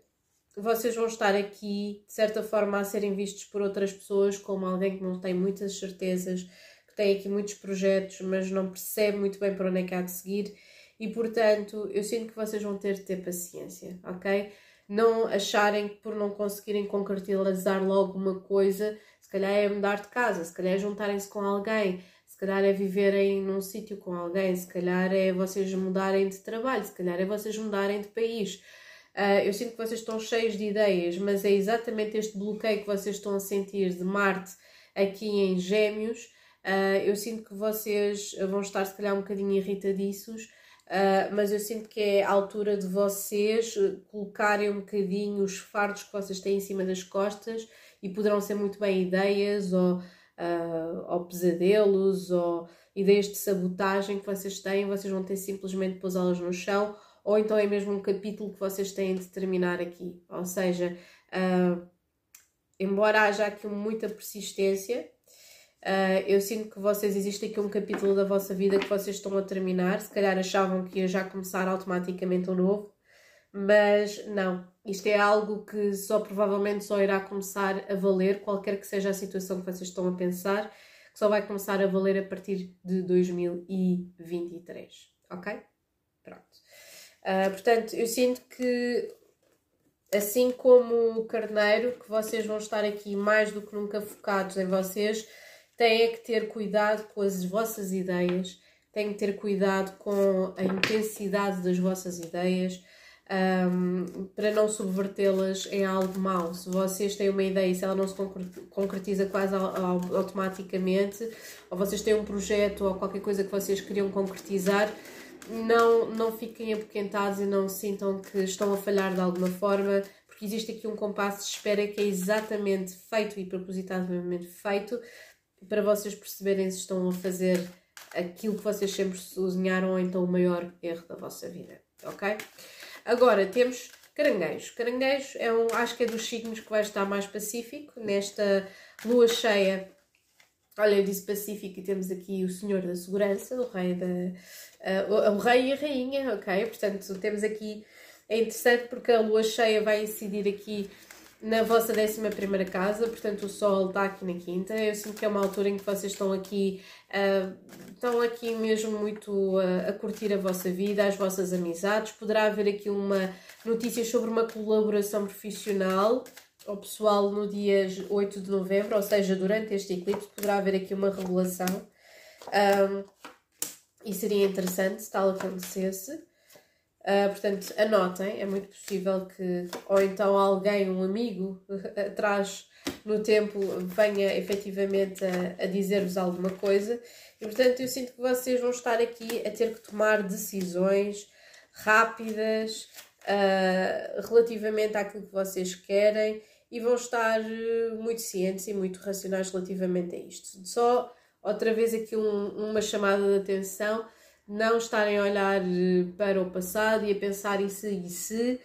vocês vão estar aqui, de certa forma, a serem vistos por outras pessoas como alguém que não tem muitas certezas, que tem aqui muitos projetos, mas não percebe muito bem para onde é que há de seguir. e portanto eu sinto que vocês vão ter de ter paciência, ok? Não acharem que por não conseguirem concretizar logo uma coisa, se calhar é mudar de casa, se calhar é juntarem-se com alguém, calhar é viverem num sítio com alguém, se calhar é vocês mudarem de trabalho, se calhar é vocês mudarem de país. Uh, eu sinto que vocês estão cheios de ideias, mas é exatamente este bloqueio que vocês estão a sentir de Marte aqui em Gêmeos. Uh, eu sinto que vocês vão estar, se calhar, um bocadinho irritadiços, uh, mas eu sinto que é a altura de vocês colocarem um bocadinho os fardos que vocês têm em cima das costas e poderão ser muito bem ideias ou, ou pesadelos ou ideias de sabotagem que vocês têm, vocês vão ter simplesmente pôs-las no chão ou então é mesmo um capítulo que vocês têm de terminar aqui. Ou seja, uh, embora haja aqui muita persistência, uh, eu sinto que vocês existe aqui um capítulo da vossa vida que vocês estão a terminar. Se calhar achavam que ia já começar automaticamente um novo, mas não. Isto é algo que só provavelmente só irá começar a valer, qualquer que seja a situação que vocês estão a pensar, que só vai começar a valer a partir de 2023. Ok? Pronto. Uh, portanto, eu sinto que, assim como o carneiro, que vocês vão estar aqui mais do que nunca focados em vocês, têm que ter cuidado com as vossas ideias, têm que ter cuidado com a intensidade das vossas ideias. Um, para não subvertê-las em algo mau. Se vocês têm uma ideia e se ela não se concretiza quase automaticamente, ou vocês têm um projeto ou qualquer coisa que vocês queriam concretizar, não, não fiquem apoquentados e não sintam que estão a falhar de alguma forma, porque existe aqui um compasso de espera que é exatamente feito e propositadamente feito para vocês perceberem se estão a fazer aquilo que vocês sempre sonharam ou então o maior erro da vossa vida, ok? Agora temos caranguejos. Caranguejos é um, acho que é dos signos que vai estar mais pacífico nesta lua cheia. Olha, eu disse pacífico e temos aqui o Senhor da Segurança, o Rei da, uh, o rei e a rainha, ok? Portanto, temos aqui, é interessante porque a lua cheia vai incidir aqui na vossa 11 casa, portanto o Sol está aqui na quinta. Eu sinto que é uma altura em que vocês estão aqui, uh, estão aqui mesmo muito uh, a curtir a vossa vida, as vossas amizades. Poderá haver aqui uma notícia sobre uma colaboração profissional ou pessoal no dia 8 de novembro, ou seja, durante este eclipse, poderá haver aqui uma revelação. Um, e seria interessante se tal acontecesse. Uh, portanto, anotem, é muito possível que, ou então alguém, um amigo atrás no tempo, venha efetivamente a, a dizer-vos alguma coisa. E portanto, eu sinto que vocês vão estar aqui a ter que tomar decisões rápidas uh, relativamente àquilo que vocês querem e vão estar uh, muito cientes e muito racionais relativamente a isto. Só outra vez aqui um, uma chamada de atenção, não estarem a olhar eh, para o passado e a pensar e se e se.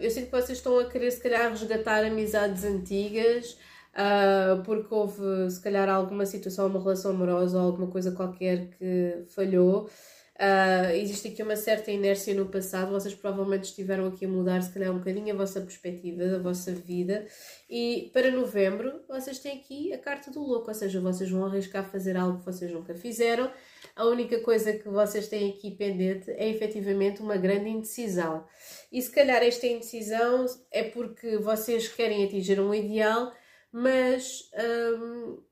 Eu sinto que vocês estão a querer, se calhar, resgatar amizades antigas, uh, porque houve, se calhar, alguma situação, uma relação amorosa ou alguma coisa qualquer que falhou. Uh, existe aqui uma certa inércia no passado, vocês provavelmente estiveram aqui a mudar, se calhar, um bocadinho a vossa perspectiva da vossa vida. E para novembro, vocês têm aqui a carta do louco, ou seja, vocês vão arriscar fazer algo que vocês nunca fizeram. A única coisa que vocês têm aqui pendente é efetivamente uma grande indecisão. E se calhar esta indecisão é porque vocês querem atingir um ideal, mas. Hum,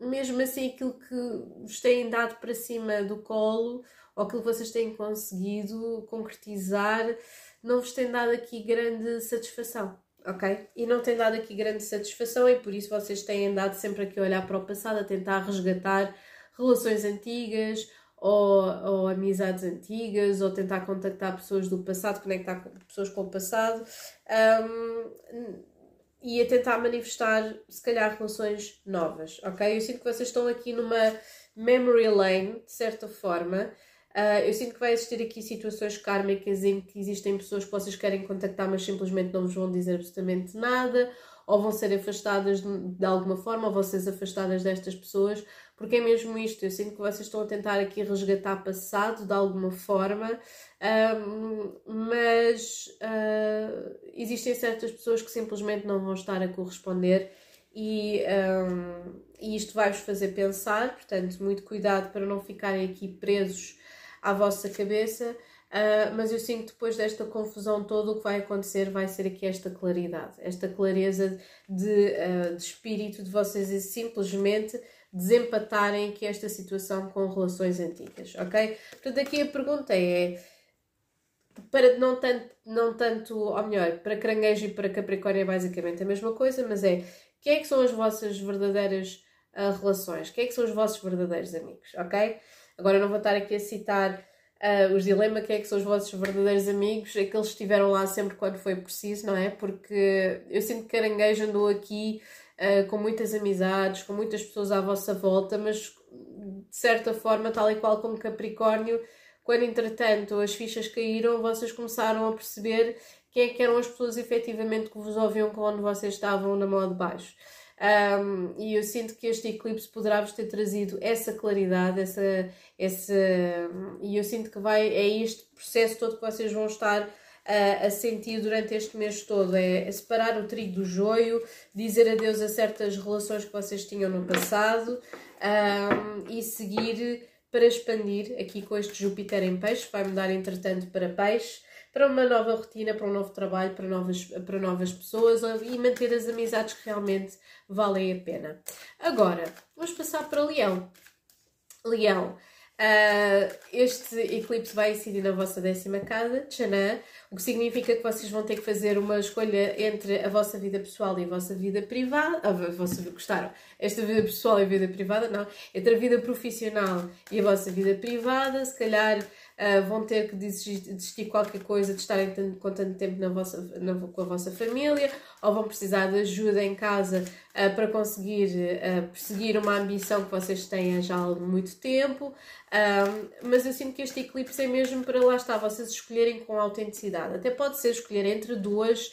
mesmo assim, aquilo que vos têm dado para cima do colo ou aquilo que vocês têm conseguido concretizar não vos tem dado aqui grande satisfação, ok? E não tem dado aqui grande satisfação e por isso vocês têm andado sempre aqui a olhar para o passado, a tentar resgatar relações antigas ou, ou amizades antigas ou tentar contactar pessoas do passado, conectar com pessoas com o passado. Um, e a tentar manifestar, se calhar, relações novas, ok? Eu sinto que vocês estão aqui numa memory lane, de certa forma, Uh, eu sinto que vai existir aqui situações kármicas em que existem pessoas que vocês querem contactar, mas simplesmente não vos vão dizer absolutamente nada, ou vão ser afastadas de, de alguma forma, ou vão ser afastadas destas pessoas, porque é mesmo isto. Eu sinto que vocês estão a tentar aqui resgatar passado de alguma forma, um, mas uh, existem certas pessoas que simplesmente não vão estar a corresponder. E, um, e isto vai-vos fazer pensar, portanto, muito cuidado para não ficarem aqui presos à vossa cabeça, uh, mas eu sinto que depois desta confusão toda o que vai acontecer vai ser aqui esta claridade, esta clareza de, uh, de espírito de vocês simplesmente desempatarem aqui esta situação com relações antigas, ok? Portanto, aqui a pergunta é para não tanto, não tanto, ou melhor, para caranguejo e para capricórnio é basicamente a mesma coisa, mas é quem é que são as vossas verdadeiras uh, relações? Quem é que são os vossos verdadeiros amigos, ok? Agora não vou estar aqui a citar uh, os dilemas, quem é que são os vossos verdadeiros amigos, aqueles que estiveram lá sempre quando foi preciso, não é? Porque eu sinto que caranguejo andou aqui uh, com muitas amizades, com muitas pessoas à vossa volta, mas de certa forma, tal e qual como Capricórnio, quando entretanto as fichas caíram, vocês começaram a perceber quem é que eram as pessoas efetivamente que vos ouviam quando vocês estavam na mão de baixo. Um, e eu sinto que este eclipse poderá vos ter trazido essa claridade, essa, essa, e eu sinto que vai, é este processo todo que vocês vão estar a, a sentir durante este mês todo. É, é, separar o trigo do joio, dizer adeus a certas relações que vocês tinham no passado um, e seguir para expandir aqui com este Júpiter em peixe, vai mudar entretanto para peixe para uma nova rotina, para um novo trabalho, para novas, para novas pessoas e manter as amizades que realmente valem a pena. Agora, vamos passar para Leão. Leão, uh, este eclipse vai incidir na vossa décima casa, Chanã, o que significa que vocês vão ter que fazer uma escolha entre a vossa vida pessoal e a vossa vida privada. A vossa, gostaram? Esta vida pessoal e a vida privada? Não. Entre a vida profissional e a vossa vida privada, se calhar uh, vão ter que desistir, qualquer coisa de estarem tanto, com tanto tempo na vossa, na, com a vossa família, ou vão precisar de ajuda em casa uh, para conseguir uh, perseguir uma ambição que vocês têm já há muito tempo. mas eu sinto que este eclipse é mesmo para lá estar, vocês escolherem com autenticidade. Até pode ser escolher entre duas,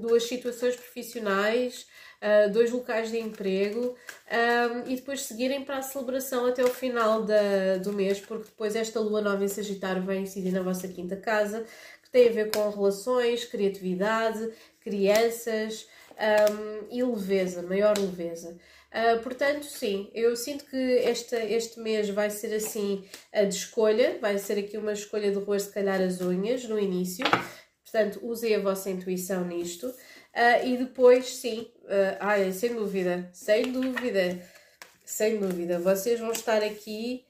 duas situações profissionais uh, dois locais de emprego um, e depois seguirem para a celebração até o final da, do mês, porque depois esta lua nova em Sagitário vai incidir na vossa quinta casa, que tem a ver com relações, criatividade, crianças um, e leveza, maior leveza. Uh, portanto, sim, eu sinto que este, este mês vai ser assim a de escolha, vai ser aqui uma escolha de roer se calhar as unhas no início, portanto, usem a vossa intuição nisto. Uh, e depois, sim, uh, ai, sem dúvida, sem dúvida, sem dúvida, vocês vão estar aqui,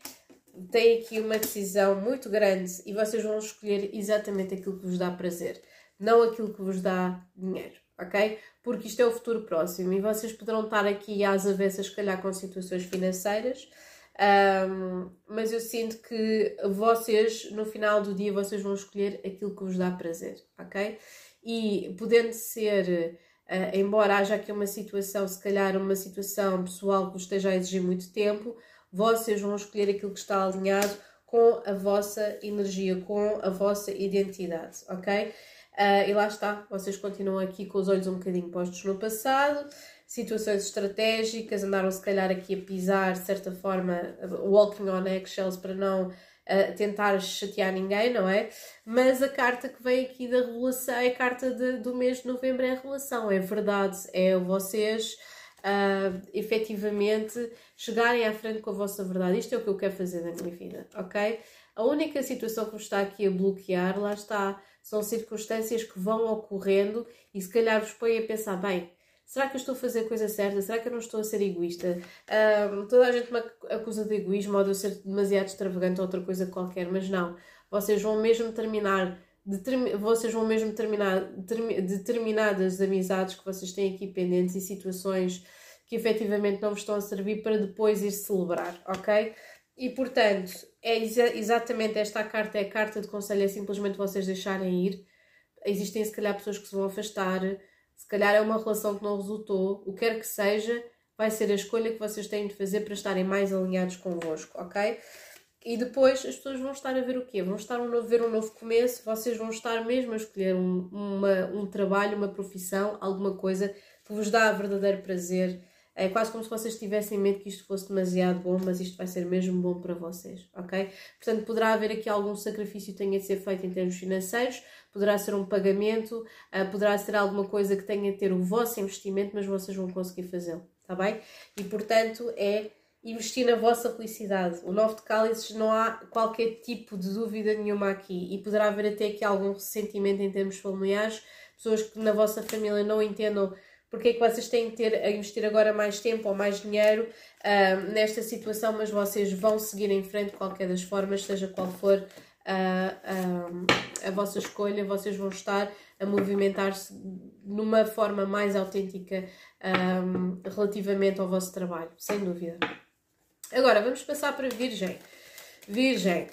têm aqui uma decisão muito grande e vocês vão escolher exatamente aquilo que vos dá prazer, não aquilo que vos dá dinheiro, ok? Porque isto é o futuro próximo e vocês poderão estar aqui às avessas, se calhar, com situações financeiras. Um, mas eu sinto que vocês, no final do dia, vocês vão escolher aquilo que vos dá prazer, ok? E podendo ser, uh, embora haja aqui uma situação, se calhar uma situação pessoal que esteja a exigir muito tempo, vocês vão escolher aquilo que está alinhado com a vossa energia, com a vossa identidade, ok? Uh, e lá está, vocês continuam aqui com os olhos um bocadinho postos no passado, situações estratégicas, andaram se calhar aqui a pisar, de certa forma, walking on eggshells para não tentar chatear ninguém, não é? Mas a carta que vem aqui da revelação, é a carta de, do mês de novembro é a revelação, é verdade, é vocês uh, efetivamente chegarem à frente com a vossa verdade. Isto é o que eu quero fazer na minha vida, ok? A única situação que me está aqui a bloquear, lá está, são circunstâncias que vão ocorrendo e se calhar vos põem a pensar, bem, Será que eu estou a fazer a coisa certa? Será que eu não estou a ser egoísta? Um, toda a gente me acusa de egoísmo ou de eu ser demasiado extravagante ou outra coisa qualquer, mas não. Vocês vão mesmo terminar, vocês vão mesmo terminar determinadas amizades que vocês têm aqui pendentes e situações que efetivamente não vos estão a servir para depois ir celebrar, ok? E portanto, é exa exatamente esta carta, é a carta de conselho, é simplesmente vocês deixarem ir. Existem se calhar pessoas que se vão afastar, se calhar é uma relação que não resultou, o que quer que seja, vai ser a escolha que vocês têm de fazer para estarem mais alinhados convosco, ok? E depois as pessoas vão estar a ver o quê? Vão estar a ver um novo começo, vocês vão estar mesmo a escolher um, uma, um trabalho, uma profissão, alguma coisa que vos dá verdadeiro prazer. É quase como se vocês tivessem medo que isto fosse demasiado bom, mas isto vai ser mesmo bom para vocês, ok? Portanto, poderá haver aqui algum sacrifício que tenha de ser feito em termos financeiros, poderá ser um pagamento, uh, poderá ser alguma coisa que tenha a ter o vosso investimento, mas vocês vão conseguir fazê-lo, está bem? E portanto é investir na vossa felicidade. O nove de cálices não há qualquer tipo de dúvida nenhuma aqui e poderá haver até aqui algum ressentimento em termos familiares, pessoas que na vossa família não entendam porque é que vocês têm que ter a investir agora mais tempo ou mais dinheiro uh, nesta situação, mas vocês vão seguir em frente de qualquer das formas, seja qual for a, a, a vossa escolha, vocês vão estar a movimentar-se numa forma mais autêntica um, relativamente ao vosso trabalho, sem dúvida. Agora, vamos passar para Virgem. Virgem.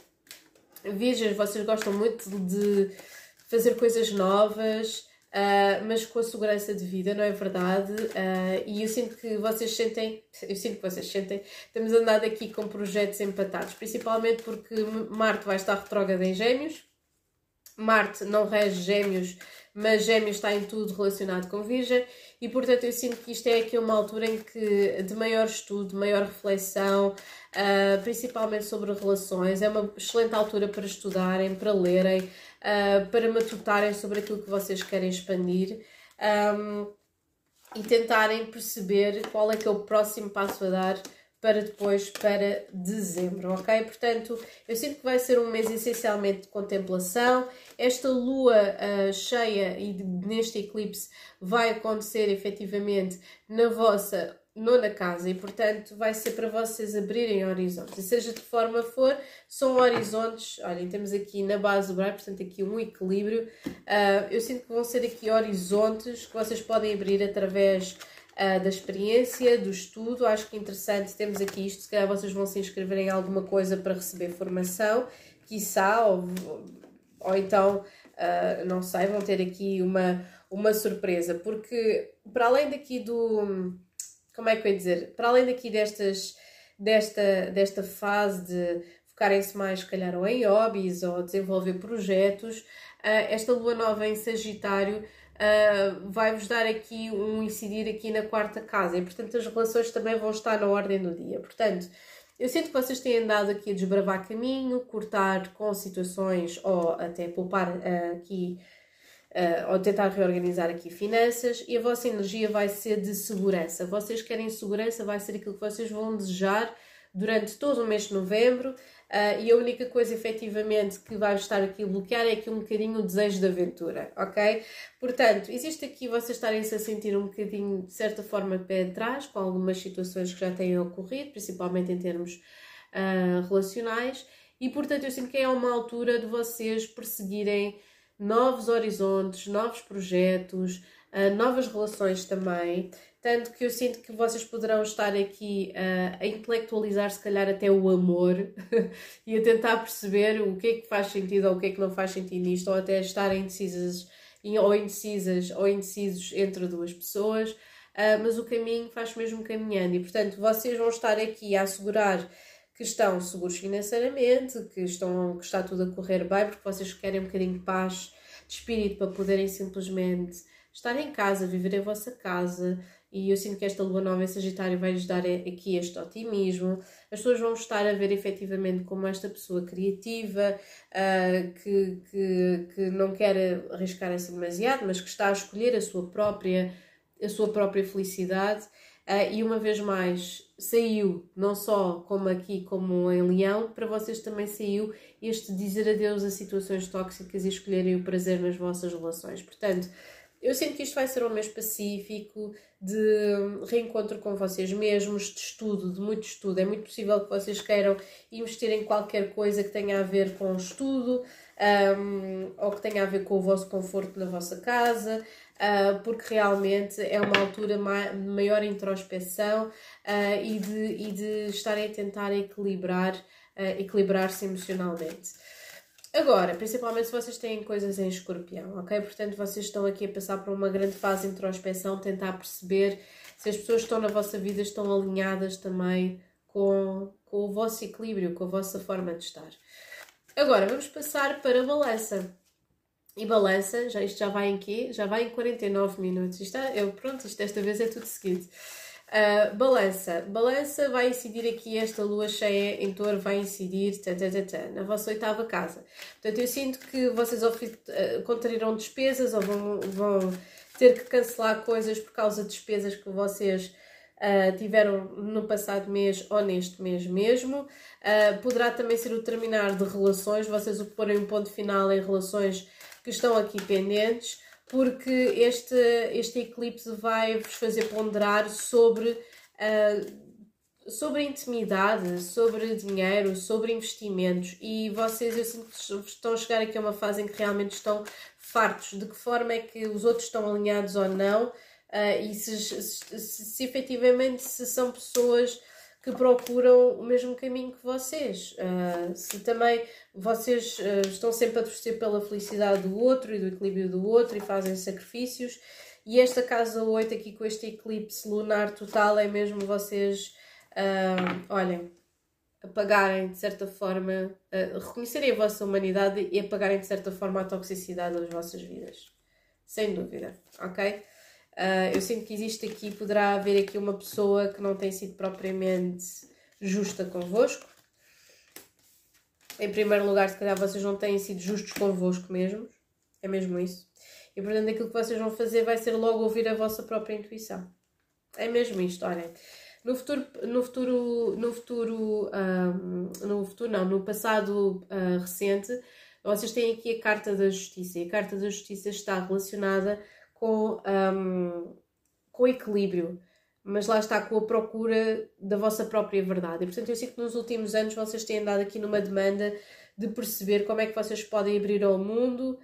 Virgem, vocês gostam muito de fazer coisas novas, Uh, mas com a segurança de vida, não é verdade? Uh, e eu sinto que vocês sentem, eu sinto que vocês sentem, temos andado aqui com projetos empatados, principalmente porque Marte vai estar retrógrado em Gêmeos, Marte não rege Gêmeos, mas Gêmeos está em tudo relacionado com Virgem, e portanto eu sinto que isto é aqui uma altura em que de maior estudo, maior reflexão, uh, principalmente sobre relações, é uma excelente altura para estudarem, para lerem uh, para matutarem sobre aquilo que vocês querem expandir um, e tentarem perceber qual é que é o próximo passo a dar para depois, para dezembro, ok? Portanto, eu sinto que vai ser um mês essencialmente de contemplação. Esta lua uh, cheia e neste eclipse vai acontecer efetivamente na vossa nona casa e, portanto, vai ser para vocês abrirem horizontes. E seja de forma for, são horizontes. Olhem, temos aqui na base do braço, portanto, aqui um equilíbrio. Uh, eu sinto que vão ser aqui horizontes que vocês podem abrir através uh, da experiência, do estudo. Acho que é interessante. Temos aqui isto. Se calhar vocês vão se inscrever em alguma coisa para receber formação, quiçá, ou, ou então, uh, não sei, vão ter aqui uma, uma surpresa. Porque, para além daqui do como é que eu ia dizer? Para além daqui destas, desta, desta fase de focarem-se mais, se calhar, ou em hobbies ou desenvolver projetos, uh, esta lua nova em Sagitário uh, vai-vos dar aqui um incidir aqui na quarta casa e, portanto, as relações também vão estar na ordem do dia. Portanto, eu sinto que vocês têm andado aqui a desbravar caminho, cortar com situações ou até poupar uh, aqui uh, ou tentar reorganizar aqui finanças e a vossa energia vai ser de segurança. Vocês querem segurança, vai ser aquilo que vocês vão desejar durante todo o mês de novembro uh, e a única coisa efetivamente que vai estar aqui a bloquear é aqui um bocadinho o desejo de aventura, ok? Portanto, existe aqui vocês estarem-se a sentir um bocadinho, de certa forma, pé atrás com algumas situações que já têm ocorrido, principalmente em termos uh, relacionais, e portanto eu sinto que é uma altura de vocês perseguirem novos horizontes, novos projetos, uh, novas relações também. Tanto que eu sinto que vocês poderão estar aqui uh, a intelectualizar, se calhar, até o amor e a tentar perceber o que é que faz sentido ou o que é que não faz sentido nisto, ou até estarem indecisas ou indecisas ou indecisos entre duas pessoas. Uh, mas o caminho faz mesmo caminhando e, portanto, vocês vão estar aqui a assegurar que estão seguros financeiramente, que, estão, que está tudo a correr bem, porque vocês querem um bocadinho de paz de espírito para poderem simplesmente estar em casa, viver a vossa casa. E eu sinto que esta lua nova em Sagitário vai-lhes dar aqui este otimismo. As pessoas vão estar a ver efetivamente como esta pessoa criativa, uh, que, que, que não quer arriscar assim demasiado, mas que está a escolher a sua própria, a sua própria felicidade. Uh, e uma vez mais, saiu, não só como aqui, como em Leão, para vocês também saiu este dizer adeus a situações tóxicas e escolherem o prazer nas vossas relações. Portanto, eu sinto que isto vai ser um mês pacífico, de reencontro com vocês mesmos, de estudo, de muito estudo. É muito possível que vocês queiram investir em qualquer coisa que tenha a ver com estudo um, ou que tenha a ver com o vosso conforto na vossa casa porque realmente é uma altura de maior introspeção uh, e, de, e de estarem a tentar equilibrar, uh, equilibrar-se emocionalmente. Agora, principalmente se vocês têm coisas em escorpião, ok? Portanto, vocês estão aqui a passar por uma grande fase de introspeção, tentar perceber se as pessoas que estão na vossa vida estão alinhadas também com, com o vosso equilíbrio, com a vossa forma de estar. Agora, vamos passar para a balança e balança, já, isto já vai em quê? Já vai em 49 minutos. Isto é, eu, pronto, isto desta vez é tudo seguido. Uh, balança. Balança vai incidir aqui, esta lua cheia em touro vai incidir tã, tã, tã, na vossa oitava casa. Portanto, eu sinto que vocês uh, contrairão despesas ou vão, vão ter que cancelar coisas por causa de despesas que vocês uh, tiveram no passado mês ou neste mês mesmo. Uh, poderá também ser o terminar de relações, vocês o porem um ponto final em relações que estão aqui pendentes, porque este, este eclipse vai vos fazer ponderar sobre. Uh, sobre intimidade, sobre dinheiro, sobre investimentos e vocês eu sinto que estão a chegar aqui a uma fase em que realmente estão fartos de que forma é que os outros estão alinhados ou não uh, e se, se, se, se efetivamente se são pessoas que procuram o mesmo caminho que vocês. Uh, se também vocês uh, estão sempre a torcer pela felicidade do outro e do equilíbrio do outro e fazem sacrifícios. E esta casa 8 aqui com este eclipse lunar total é mesmo vocês, uh, olhem, apagarem de certa forma, reconhecerem a vossa humanidade e apagarem de certa forma a toxicidade das vossas vidas. Sem dúvida, ok? Uh, eu sinto que existe aqui, poderá haver aqui uma pessoa que não tem sido propriamente justa convosco. Em primeiro lugar, se calhar vocês não têm sido justos convosco mesmos. É mesmo isso. E portanto, aquilo que vocês vão fazer vai ser logo ouvir a vossa própria intuição. É mesmo isto, olhem. No futuro, no futuro, no futuro, um, no futuro não, no passado uh, recente, vocês têm aqui a Carta da Justiça. E a Carta da Justiça está relacionada com, um, com equilíbrio, mas lá está com a procura da vossa própria verdade. E portanto, eu sinto que nos últimos anos vocês têm andado aqui numa demanda de perceber como é que vocês podem abrir ao mundo.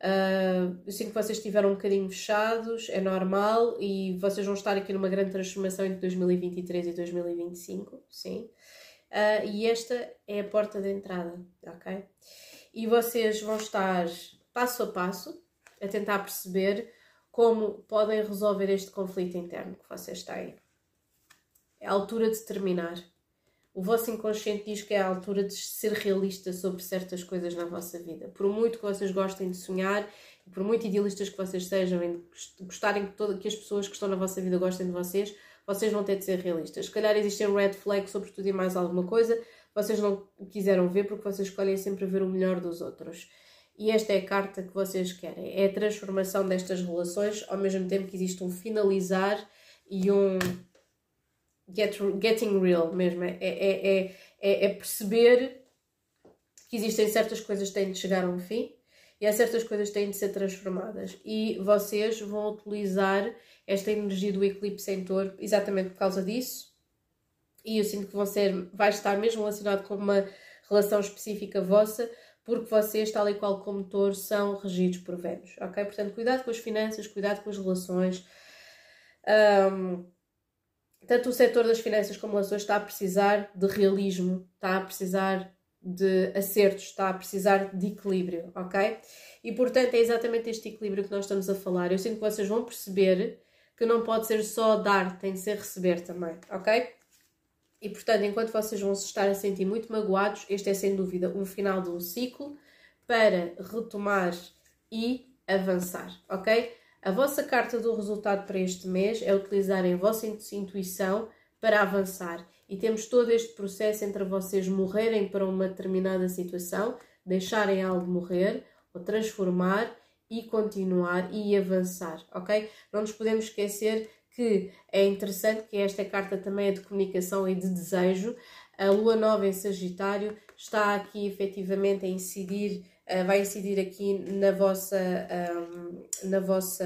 Uh, eu sinto que vocês estiveram um bocadinho fechados, é normal, e vocês vão estar aqui numa grande transformação entre 2023 e 2025, sim. Uh, e esta é a porta de entrada, ok? E vocês vão estar passo a passo a tentar perceber como podem resolver este conflito interno que vocês têm. É a altura de terminar. O vosso inconsciente diz que é a altura de ser realista sobre certas coisas na vossa vida. Por muito que vocês gostem de sonhar, por muito idealistas que vocês sejam, e gostarem que, todo, que as pessoas que estão na vossa vida gostem de vocês, vocês vão ter de ser realistas. Se calhar existem red flags sobre tudo e mais alguma coisa, vocês não quiseram ver porque vocês escolhem sempre ver o melhor dos outros. E esta é a carta que vocês querem. É a transformação destas relações, ao mesmo tempo que existe um finalizar e um get, getting real mesmo. É, é, é, é, é perceber que existem certas coisas que têm de chegar a um fim e há certas coisas que têm de ser transformadas. E vocês vão utilizar esta energia do eclipse em touro exatamente por causa disso. E eu sinto que vão ser, vai estar mesmo relacionado com uma relação específica vossa, porque vocês, tal e qual como touro, são regidos por Vênus, ok? Portanto, cuidado com as finanças, cuidado com as relações. Um, tanto o setor das finanças como relações está a precisar de realismo, está a precisar de acertos, está a precisar de equilíbrio, ok? E portanto é exatamente este equilíbrio que nós estamos a falar. Eu sinto que vocês vão perceber que não pode ser só dar, tem de ser receber também, ok? E portanto, enquanto vocês vão se estar a sentir muito magoados, este é sem dúvida um final de um ciclo para retomar e avançar, ok? A vossa carta do resultado para este mês é utilizarem a vossa intuição para avançar. E temos todo este processo entre vocês morrerem para uma determinada situação, deixarem algo morrer, ou transformar e continuar e avançar, ok? Não nos podemos esquecer que é interessante que esta carta também é de comunicação e de desejo. A lua nova em Sagitário está aqui efetivamente a incidir, uh, vai incidir aqui na vossa, na vossa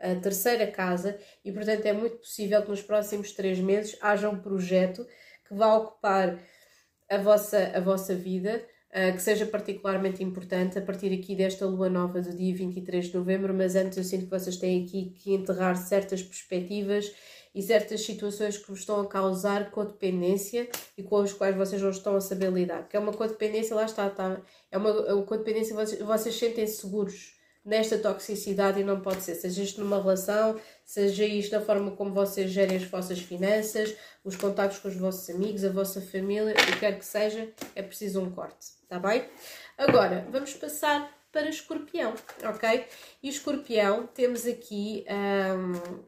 uh, terceira casa e, portanto, é muito possível que nos próximos três meses haja um projeto que vá ocupar a vossa, a vossa vida que seja particularmente importante a partir aqui desta lua nova do dia 23 de novembro, mas antes eu sinto que vocês têm aqui que enterrar certas perspectivas e certas situações que vos estão a causar codependência e com as quais vocês não estão a saber lidar. Que é uma codependência, lá está, tá, é uma, é uma codependência, vocês, vocês sentem-se seguros nesta toxicidade e não pode ser. Seja isto numa relação, seja isto na forma como vocês gerem as vossas finanças, os contatos com os vossos amigos, a vossa família, o que quer que seja, é preciso um corte, tá bem? Agora, vamos passar para escorpião, ok? E escorpião, temos aqui, um,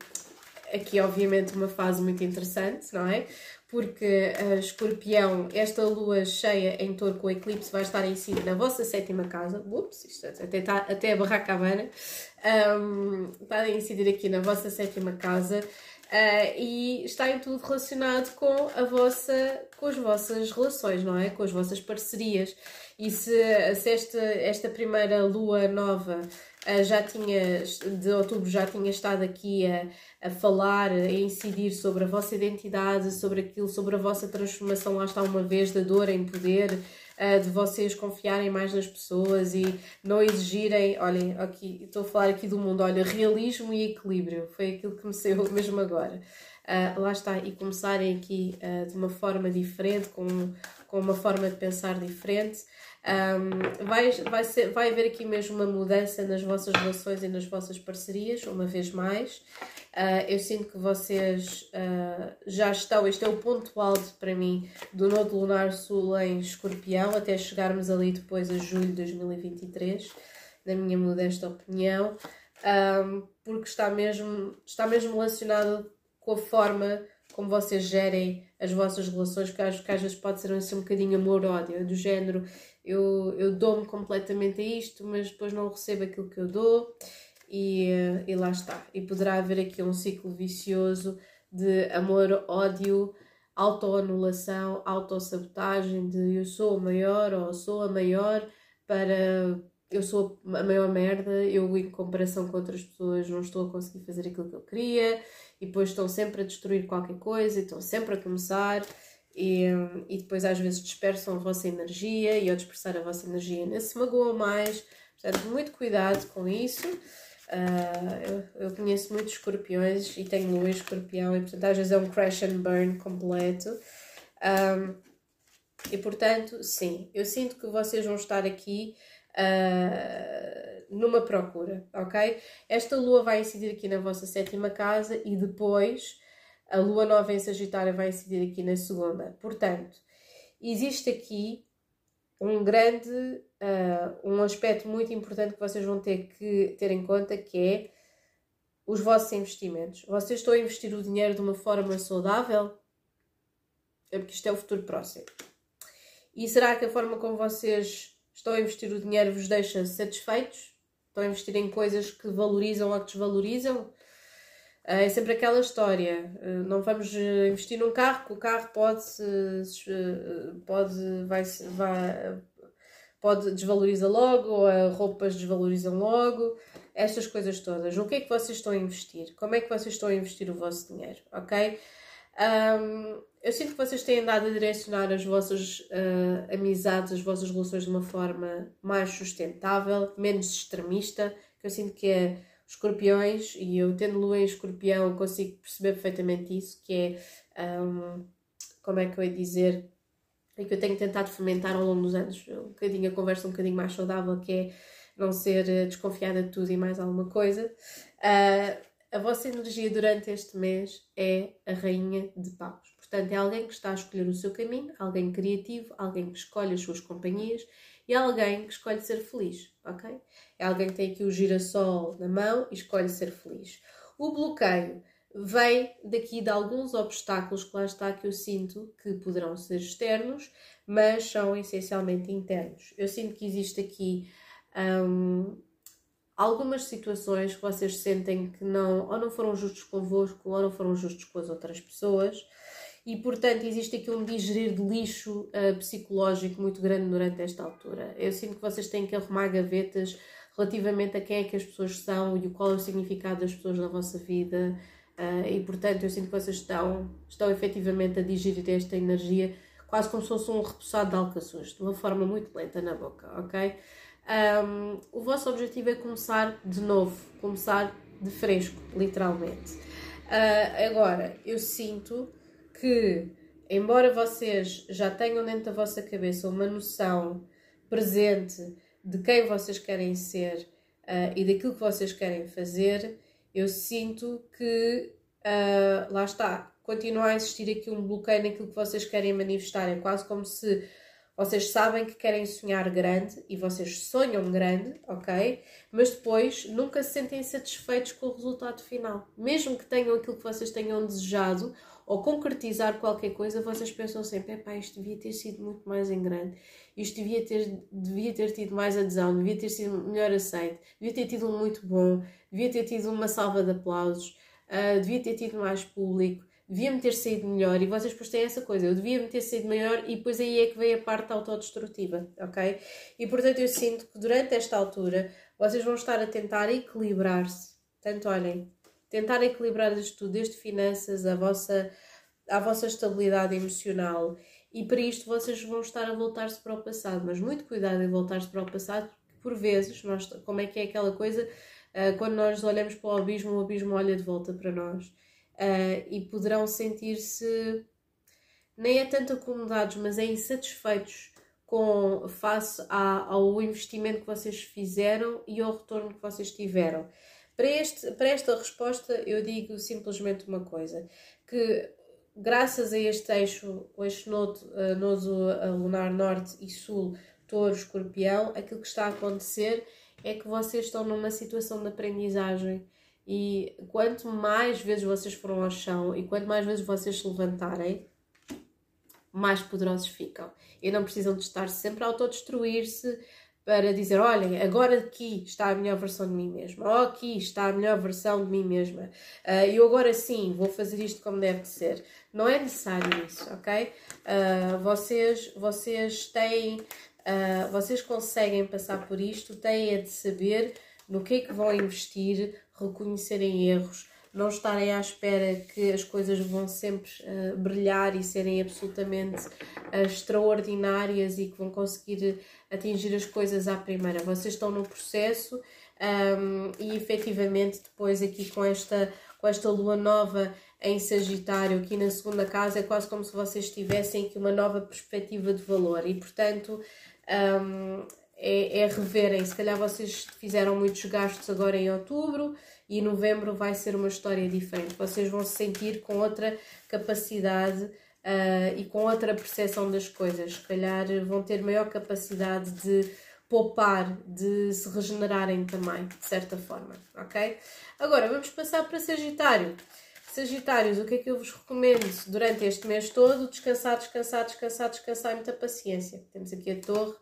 aqui obviamente uma fase muito interessante, não é? porque uh, escorpião, esta lua cheia em touro com eclipse vai estar em si na vossa sétima casa. Ups, isto até, tá, até a barraca cabana. Um, está a incidir aqui na vossa sétima casa. Uh, e está em tudo relacionado com a vossa, com as vossas relações, não é? Com as vossas parcerias. E se, se esta, esta primeira lua nova uh, já tinha, de outubro já tinha estado aqui a, a falar, a incidir sobre a vossa identidade, sobre aquilo, sobre a vossa transformação, lá está uma vez da dor em poder, uh, de vocês confiarem mais nas pessoas e não exigirem, olhem, aqui, estou a falar aqui do mundo, olha, realismo e equilíbrio, foi aquilo que me saiu mesmo agora. Uh, lá está, e começarem aqui uh, de uma forma diferente, com, com uma forma de pensar diferente. Um, vai, vai, ser, vai haver aqui mesmo uma mudança nas vossas relações e nas vossas parcerias, uma vez mais. Uh, eu sinto que vocês uh, já estão, este é o ponto alto para mim do Nodo Lunar Sul em Escorpião, até chegarmos ali depois a julho de 2023, na minha modesta opinião, um, porque está mesmo, está mesmo relacionado com a forma como vocês gerem as vossas relações, que acho que às vezes pode ser assim, um bocadinho amor-ódio, do género eu, eu dou-me completamente a isto, mas depois não recebo aquilo que eu dou, e, e lá está. E poderá haver aqui um ciclo vicioso de amor-ódio, autoanulação, autossabotagem, de eu sou o maior ou sou a maior para eu sou a maior merda, eu em comparação com outras pessoas não estou a conseguir fazer aquilo que eu queria e depois estão sempre a destruir qualquer coisa e estão sempre a começar e, e depois às vezes dispersam a vossa energia e ao dispersar a vossa energia ainda se mais. Portanto, muito cuidado com isso. Uh, eu, eu, conheço muitos escorpiões e tenho lua escorpião e portanto às vezes é um crash and burn completo. Um, e portanto, sim, eu sinto que vocês vão estar aqui uh, numa procura, ok? Esta lua vai incidir aqui na vossa sétima casa e depois a lua nova em Sagitário vai incidir aqui na segunda. Portanto, existe aqui um grande, uh, um aspecto muito importante que vocês vão ter que ter em conta que é os vossos investimentos. Vocês estão a investir o dinheiro de uma forma saudável? É porque isto é o futuro próximo. E será que a forma como vocês Estão a investir o dinheiro vos deixa satisfeitos? Estão a investir em coisas que valorizam ou que desvalorizam? Ah, é sempre aquela história. Ah, não vamos ah, investir num carro, que o carro pode, pode, vai, vai, pode desvaloriza logo, ou as roupas desvalorizam logo. Estas coisas todas. O que é que vocês estão a investir? Como é que vocês estão a investir o vosso dinheiro? Ok? Um, eu sinto que vocês têm andado a direcionar as vossas uh, amizades, as vossas relações de uma forma mais sustentável, menos extremista, que eu sinto que é escorpiões, e eu tendo lua em escorpião consigo perceber perfeitamente isso, que é, um, como é que eu ia dizer, é que eu tenho tentado fomentar ao longo dos anos, um bocadinho a conversa um bocadinho mais saudável, que é não ser eh, desconfiada de tudo e mais alguma coisa. Uh, a vossa energia durante este mês é a rainha de paus. Portanto, é alguém que está a escolher o seu caminho, alguém criativo, alguém que escolhe as suas companhias e alguém que escolhe ser feliz, ok? É alguém que tem aqui o girassol na mão e escolhe ser feliz. O bloqueio vem daqui de alguns obstáculos que lá está que eu sinto que poderão ser externos, mas são essencialmente internos. Eu sinto que existe aqui um, algumas situações que vocês sentem que não, ou não foram justos convosco, ou não foram justos com as outras pessoas, e portanto existe aqui um digerir de lixo uh, psicológico muito grande durante esta altura. Eu sinto que vocês têm que arrumar gavetas relativamente a quem é que as pessoas são e qual é o significado das pessoas na vossa vida. Uh, e portanto eu sinto que vocês estão, estão efetivamente a digerir esta energia quase como se fosse um repousado de alcaçuz, de uma forma muito lenta na boca, ok? um, o vosso objetivo é começar de novo, começar de fresco, literalmente. Uh, agora, eu sinto que, embora vocês já tenham dentro da vossa cabeça uma noção presente de quem vocês querem ser uh, e daquilo que vocês querem fazer, eu sinto que uh, lá está, continua a existir aqui um bloqueio naquilo que vocês querem manifestar. É quase como se vocês sabem que querem sonhar grande e vocês sonham grande, ok? Mas depois nunca se sentem satisfeitos com o resultado final. Mesmo que tenham aquilo que vocês tenham desejado ou concretizar qualquer coisa, vocês pensam sempre: epá, isto devia ter sido muito mais em grande, isto devia ter, devia ter tido mais adesão, devia ter sido melhor aceito, devia ter tido um muito bom, devia ter tido uma salva de aplausos. uh, devia ter tido mais público, devia-me ter saído melhor e vocês depois têm essa coisa, eu devia-me ter saído melhor e depois aí é que vem a parte autodestrutiva, ok? E portanto eu sinto que durante esta altura vocês vão estar a tentar equilibrar-se, tanto olhem, tentar equilibrar isto desde finanças, a vossa, a vossa estabilidade emocional e para isto vocês vão estar a voltar-se para o passado, mas muito cuidado em voltar-se para o passado, porque por vezes, nós, como é que é aquela coisa, uh, quando nós olhamos para o abismo, o abismo olha de volta para nós uh, e poderão sentir-se nem é tanto acomodados, mas é insatisfeitos com face a, ao investimento que vocês fizeram e ao retorno que vocês tiveram. Para, este, para esta resposta, eu digo simplesmente uma coisa: que graças a este eixo, o eixo nodo, uh, nodo lunar norte e sul, touro, escorpião, aquilo que está a acontecer é que vocês estão numa situação de aprendizagem e quanto mais vezes vocês foram ao chão e quanto mais vezes vocês se levantarem, mais poderosos ficam. E não precisam de estar sempre a autodestruir-se para dizer: olhem, agora aqui está a melhor versão de mim mesma, ou aqui está a melhor versão de mim mesma, uh, eu agora sim vou fazer isto como deve ser. Não é necessário isso, ok? Uh, vocês, vocês têm, uh, vocês conseguem passar por isto, têm a de saber no que é que vão investir, reconhecerem erros, não estarem à espera que as coisas vão sempre uh, brilhar e serem absolutamente uh, extraordinárias e que vão conseguir atingir as coisas à primeira. Vocês estão no processo um, e efetivamente depois aqui com esta, com esta lua nova em Sagitário, aqui na segunda casa, é quase como se vocês tivessem aqui uma nova perspectiva de valor e portanto um, é, é reverem. Se calhar vocês fizeram muitos gastos agora em outubro e novembro vai ser uma história diferente. Vocês vão se sentir com outra capacidade uh, e com outra percepção das coisas. Se calhar vão ter maior capacidade de poupar, de se regenerarem também, de certa forma, ok? Agora vamos passar para Sagitário. Sagitários, o que é que eu vos recomendo durante este mês todo? Descansar, descansar, descansar, descansar e muita paciência. Temos aqui a torre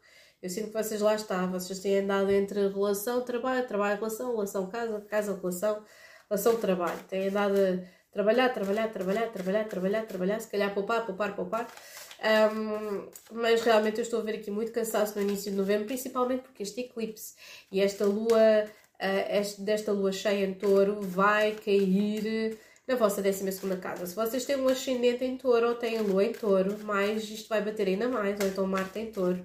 eu sinto que vocês lá estão, vocês têm andado entre relação, trabalho, trabalho, relação, relação, casa, casa, relação, relação, trabalho. Têm andado a trabalhar, trabalhar, trabalhar, trabalhar, trabalhar, trabalhar, se calhar poupar, poupar, poupar. Um, mas realmente eu estou a ver aqui muito cansaço no início de novembro, principalmente porque este eclipse e esta lua, uh, este, desta lua cheia em touro vai cair na vossa 12 casa. Se vocês têm um ascendente em touro ou têm lua em touro, mais isto vai bater ainda mais, ou então Marte em touro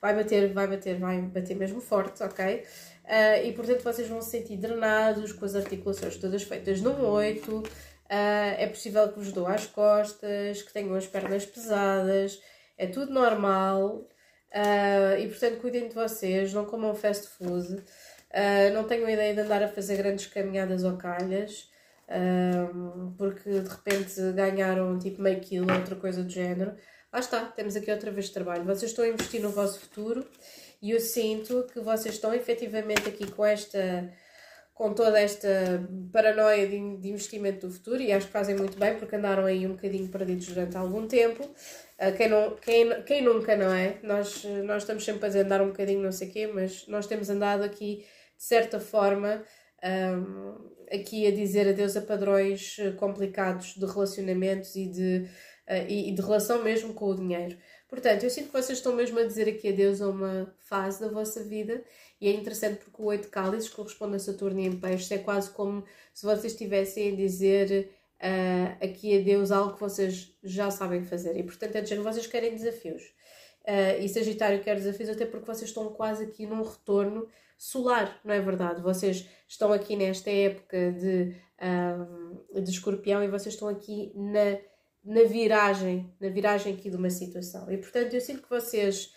vai bater, vai bater, vai bater mesmo forte, ok? Uh, e portanto vocês vão se sentir drenados, com as articulações todas feitas num 8. Uh, ah, é possível que vos dou às costas, que tenham as pernas pesadas, é tudo normal. Uh, e portanto cuidem de vocês, não comam fast food, não tenham ideia de andar a fazer grandes caminhadas ou calhas, porque de repente ganharam tipo meio quilo ou outra coisa do género. Lá está, temos aqui outra vez trabalho. Vocês estão a investir no vosso futuro e eu sinto que vocês estão efetivamente aqui com esta com toda esta paranoia de, investimento do futuro e acho que fazem muito bem porque andaram aí um bocadinho perdidos durante algum tempo. Uh, quem, não, quem, quem nunca, não é? Nós, nós estamos sempre a andar um bocadinho não sei o quê, mas nós temos andado aqui de certa forma um, aqui a dizer adeus a padrões complicados de relacionamentos e de e, e, de relação mesmo com o dinheiro. Portanto, eu sinto que vocês estão mesmo a dizer aqui adeus a uma fase da vossa vida e é interessante porque o oito cálices corresponde a Saturno em peixes, é quase como se vocês estivessem a dizer uh, aqui adeus algo que vocês já sabem fazer e portanto é dizer que vocês querem desafios. Uh, e Sagitário quer desafios até porque vocês estão quase aqui num retorno solar, não é verdade? Vocês estão aqui nesta época de, de escorpião e vocês estão aqui na na viragem, na viragem aqui de uma situação. E portanto eu sinto que vocês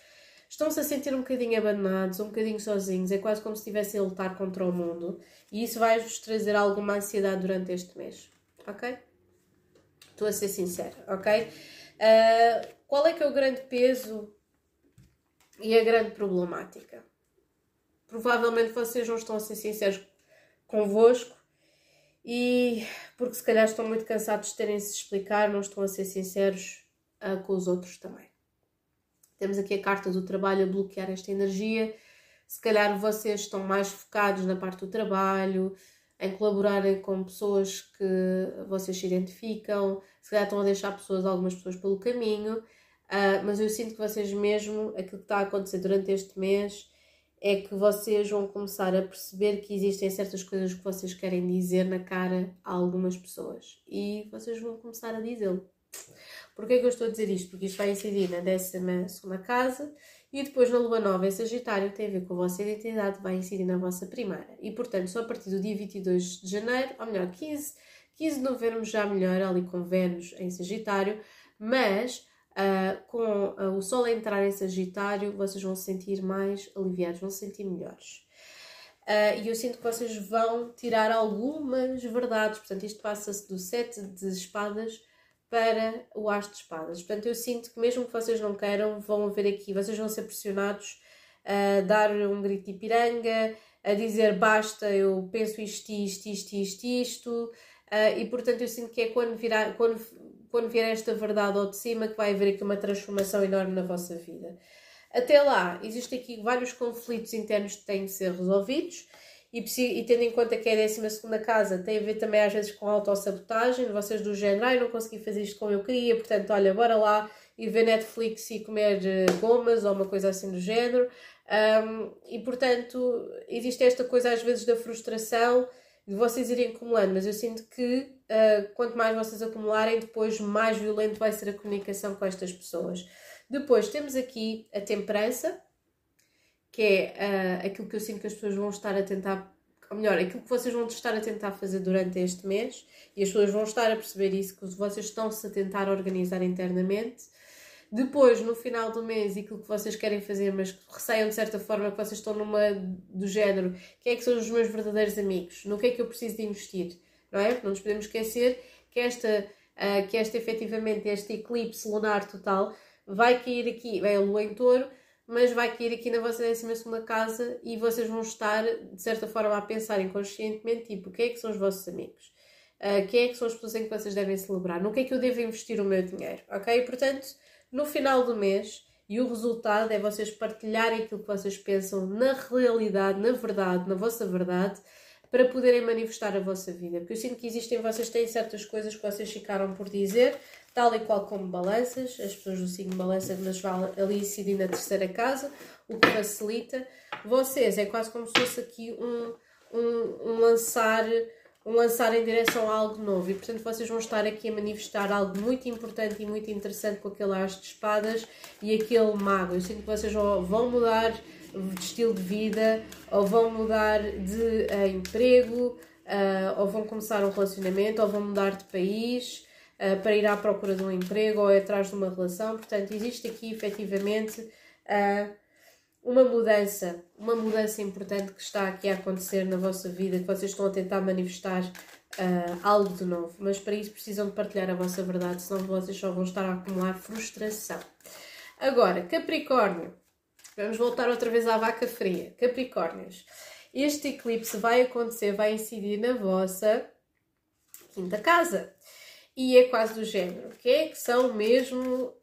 estão-se a sentir um bocadinho abandonados, um bocadinho sozinhos, é quase como se estivessem a lutar contra o mundo. E isso vai-vos trazer alguma ansiedade durante este mês, ok? Estou a ser sincera, ok? Uh, qual é que é o grande peso e a grande problemática? Provavelmente vocês não estão a ser sinceros convosco e porque se calhar estão muito cansados de terem se explicar, não estão a ser sinceros uh, com os outros também. Temos aqui a carta do trabalho a bloquear esta energia. Se calhar vocês estão mais focados na parte do trabalho, em colaborarem com pessoas que vocês se identificam, se calhar estão a deixar pessoas, algumas pessoas pelo caminho, uh, mas eu sinto que vocês mesmo, aquilo que está a acontecer durante este mês, é que vocês vão começar a perceber que existem certas coisas que vocês querem dizer na cara a algumas pessoas e vocês vão começar a dizê-lo. Porquê é que eu estou a dizer isto? Porque isto vai incidir na décima segunda casa e depois na lua nova em Sagitário tem a ver com a vossa identidade, vai incidir na vossa primeira. E portanto, só a partir do dia 22 de janeiro, ou melhor, 15, 15 de novembro já melhor ali com Vênus em Sagitário, mas uh, com uh, o Sol a entrar em Sagitário, vocês vão se sentir mais aliviados, vão se sentir melhores. Uh, e eu sinto que vocês vão tirar algumas verdades, portanto, isto passa-se do sete de espadas para o As de Espadas. Portanto, eu sinto que mesmo que vocês não queiram, vão ver aqui, vocês vão ser pressionados a dar um grito de piranga, a dizer basta, eu penso isto, isto, isto, isto, isto. E portanto, eu sinto que é quando, virar, quando, quando vier esta verdade ao de cima que vai haver aqui uma transformação enorme na vossa vida. Até lá, existem aqui vários conflitos internos que têm de ser resolvidos e, e, tendo em conta que é a 12 casa, tem a ver também às vezes com autossabotagem, vocês do género, ai, não consegui fazer isto como eu queria, portanto, olha, bora lá ir ver Netflix e comer uh, gomas ou uma coisa assim do género. Um, e portanto, existe esta coisa às vezes da frustração de vocês irem acumulando, mas eu sinto que uh, quanto mais vocês acumularem, depois mais violento vai ser a comunicação com estas pessoas. Depois temos aqui a temperança, que é uh, aquilo que eu sinto que as pessoas vão estar a tentar, ou melhor, aquilo que vocês vão estar a tentar fazer durante este mês, e as pessoas vão estar a perceber isso, que vocês estão-se a tentar organizar internamente. Depois, no final do mês, aquilo que vocês querem fazer, mas receiam de certa forma que vocês estão numa do género, quem é que são os meus verdadeiros amigos? No que é que eu preciso de investir? Não é? Não nos podemos esquecer que esta, uh, que esta efetivamente, este eclipse lunar total vai cair aqui, vai a lua em touro, mas vai cair aqui na vossa 12 casa e vocês vão estar, de certa forma, a pensar inconscientemente, tipo, quem é que são os vossos amigos? Uh, quem é que são as pessoas em que vocês devem celebrar? No que é que eu devo investir o meu dinheiro? Ok? Portanto, no final do mês, e o resultado é vocês partilharem aquilo que vocês pensam na realidade, na verdade, na vossa verdade, para poderem manifestar a vossa vida. Porque eu sinto que existem, vocês têm certas coisas que vocês ficaram por dizer, tal e qual como balanças, as pessoas do signo balança nas vão ali incidir na terceira casa, o que facilita. Vocês é quase como se fosse aqui um, um, um lançar um lançar em direção a algo novo e portanto vocês vão estar aqui a manifestar algo muito importante e muito interessante com aquele as de espadas e aquele mago. Eu sinto que vocês vão mudar de estilo de vida ou vão mudar de uh, emprego uh, ou vão começar um relacionamento ou vão mudar de país uh, para ir à procura de um emprego ou atrás de uma relação. Portanto, existe aqui efetivamente uh, uma mudança, uma mudança importante que está aqui a acontecer na vossa vida, que vocês estão a tentar manifestar uh, algo de novo. Mas para isso precisam de partilhar a vossa verdade, senão vocês só vão estar a acumular frustração. Agora, Capricórnio. Vamos voltar outra vez à vaca fria. Capricórnios. Este eclipse vai acontecer, vai incidir na vossa quinta casa e é quase do género. Quem é que são mesmo?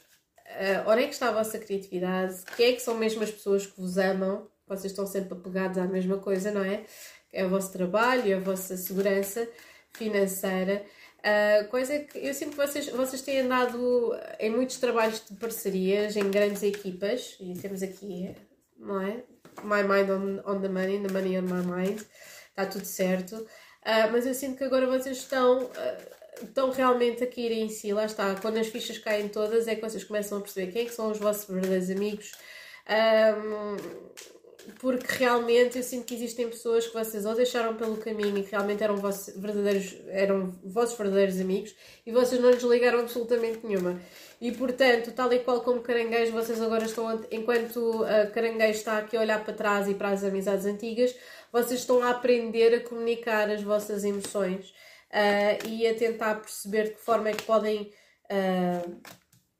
Uh, onde é que está a vossa criatividade? Quem é que são mesmo as pessoas que vos amam? Vocês estão sempre apegados à mesma coisa, não é? É o vosso trabalho, é a vossa segurança financeira. Uh, coisa que eu sinto que vocês, vocês têm andado em muitos trabalhos de parcerias, em grandes equipas, e temos aqui, não é? My mind on, on the money, the money on my mind, está tudo certo. Uh, mas eu sinto que agora vocês estão. Uh, estão realmente a cair em si, lá está, quando as fichas caem todas é que vocês começam a perceber quem é que são os vossos verdadeiros amigos, um, porque realmente eu sinto que existem pessoas que vocês ou deixaram pelo caminho e que realmente eram vossos verdadeiros, eram vossos verdadeiros amigos e vocês não lhes ligaram absolutamente nenhuma. E portanto, tal e qual como caranguejo, vocês agora estão, enquanto a caranguejo está aqui a olhar para trás e para as amizades antigas, vocês estão a aprender a comunicar as vossas emoções uh, e a tentar perceber de que forma é que podem, uh,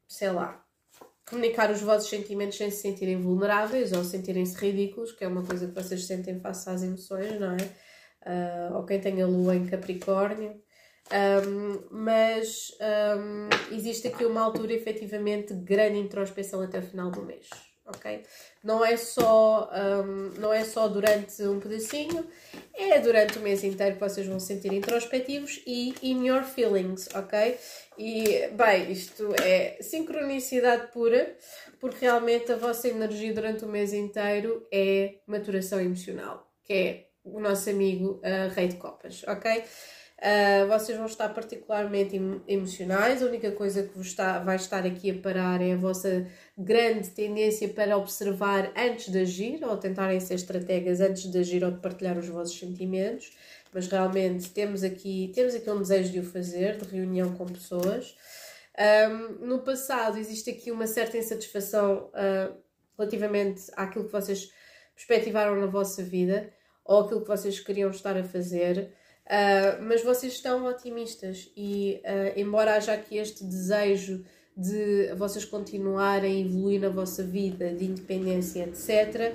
sei lá, comunicar os vossos sentimentos sem se sentirem vulneráveis ou sentirem-se ridículos, que é uma coisa que vocês sentem face às emoções, não é? Uh, ou quem tem a lua em Capricórnio. Um, mas um, existe aqui uma altura efetivamente de grande introspeção até o final do mês. Ok? Não é só, um, não é só durante um pedacinho, é durante o mês inteiro que vocês vão se sentir introspectivos e in your feelings, ok? E, bem, isto é sincronicidade pura, porque realmente a vossa energia durante o mês inteiro é maturação emocional, que é o nosso amigo uh, Rei de Copas, ok? Uh, vocês vão estar particularmente emocionais, a única coisa que vos está, vai estar aqui a parar é a vossa grande tendência para observar antes de agir, ou tentarem ser estrategas antes de agir ou de partilhar os vossos sentimentos, mas realmente temos aqui, temos aqui um desejo de o fazer, de reunião com pessoas. Um, no passado existe aqui uma certa insatisfação uh, relativamente àquilo que vocês perspectivaram na vossa vida ou aquilo que vocês queriam estar a fazer. Uh, mas vocês estão otimistas e, uh, embora haja aqui este desejo de vocês continuarem a evoluir na vossa vida, de independência, etc.,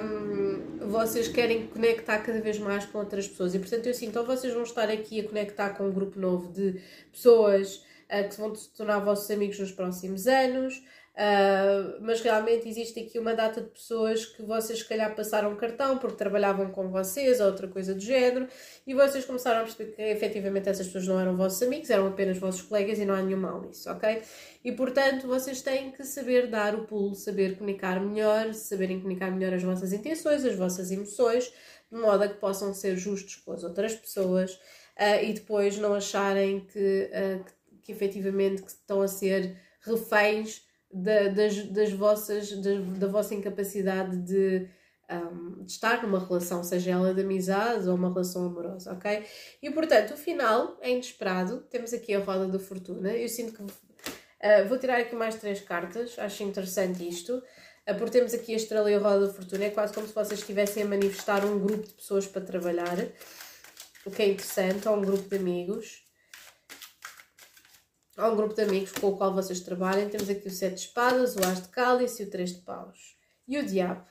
um, vocês querem conectar cada vez mais com outras pessoas. E portanto, eu sinto, então vocês vão estar aqui a conectar com um grupo novo de pessoas uh, que vão se tornar vossos amigos nos próximos anos. Uh, mas realmente existe aqui uma data de pessoas que vocês se calhar passaram cartão porque trabalhavam com vocês ou outra coisa do género e vocês começaram a perceber que efetivamente essas pessoas não eram vossos amigos, eram apenas vossos colegas e não há nenhum mal nisso, ok? E portanto vocês têm que saber dar o pulo, saber comunicar melhor, saberem comunicar melhor as vossas intenções, as vossas emoções, de modo a que possam ser justos com as outras pessoas uh, e depois não acharem que, uh, que, que efetivamente que estão a ser reféns da, das, das vossas, da, da vossa incapacidade de, um, de, estar numa relação, seja ela de amizade ou uma relação amorosa, ok? E portanto, o final é inesperado. Temos aqui a roda da fortuna. Eu sinto que uh, vou tirar aqui mais três cartas, acho interessante isto. Uh, porque temos aqui a estrela e a roda da fortuna, é quase como se vocês estivessem a manifestar um grupo de pessoas para trabalhar, o que é interessante, ou um grupo de amigos há um grupo de amigos com o qual vocês trabalham. Temos aqui o Sete de Espadas, o As de Cálice e o Três de Paus. E o Diabo.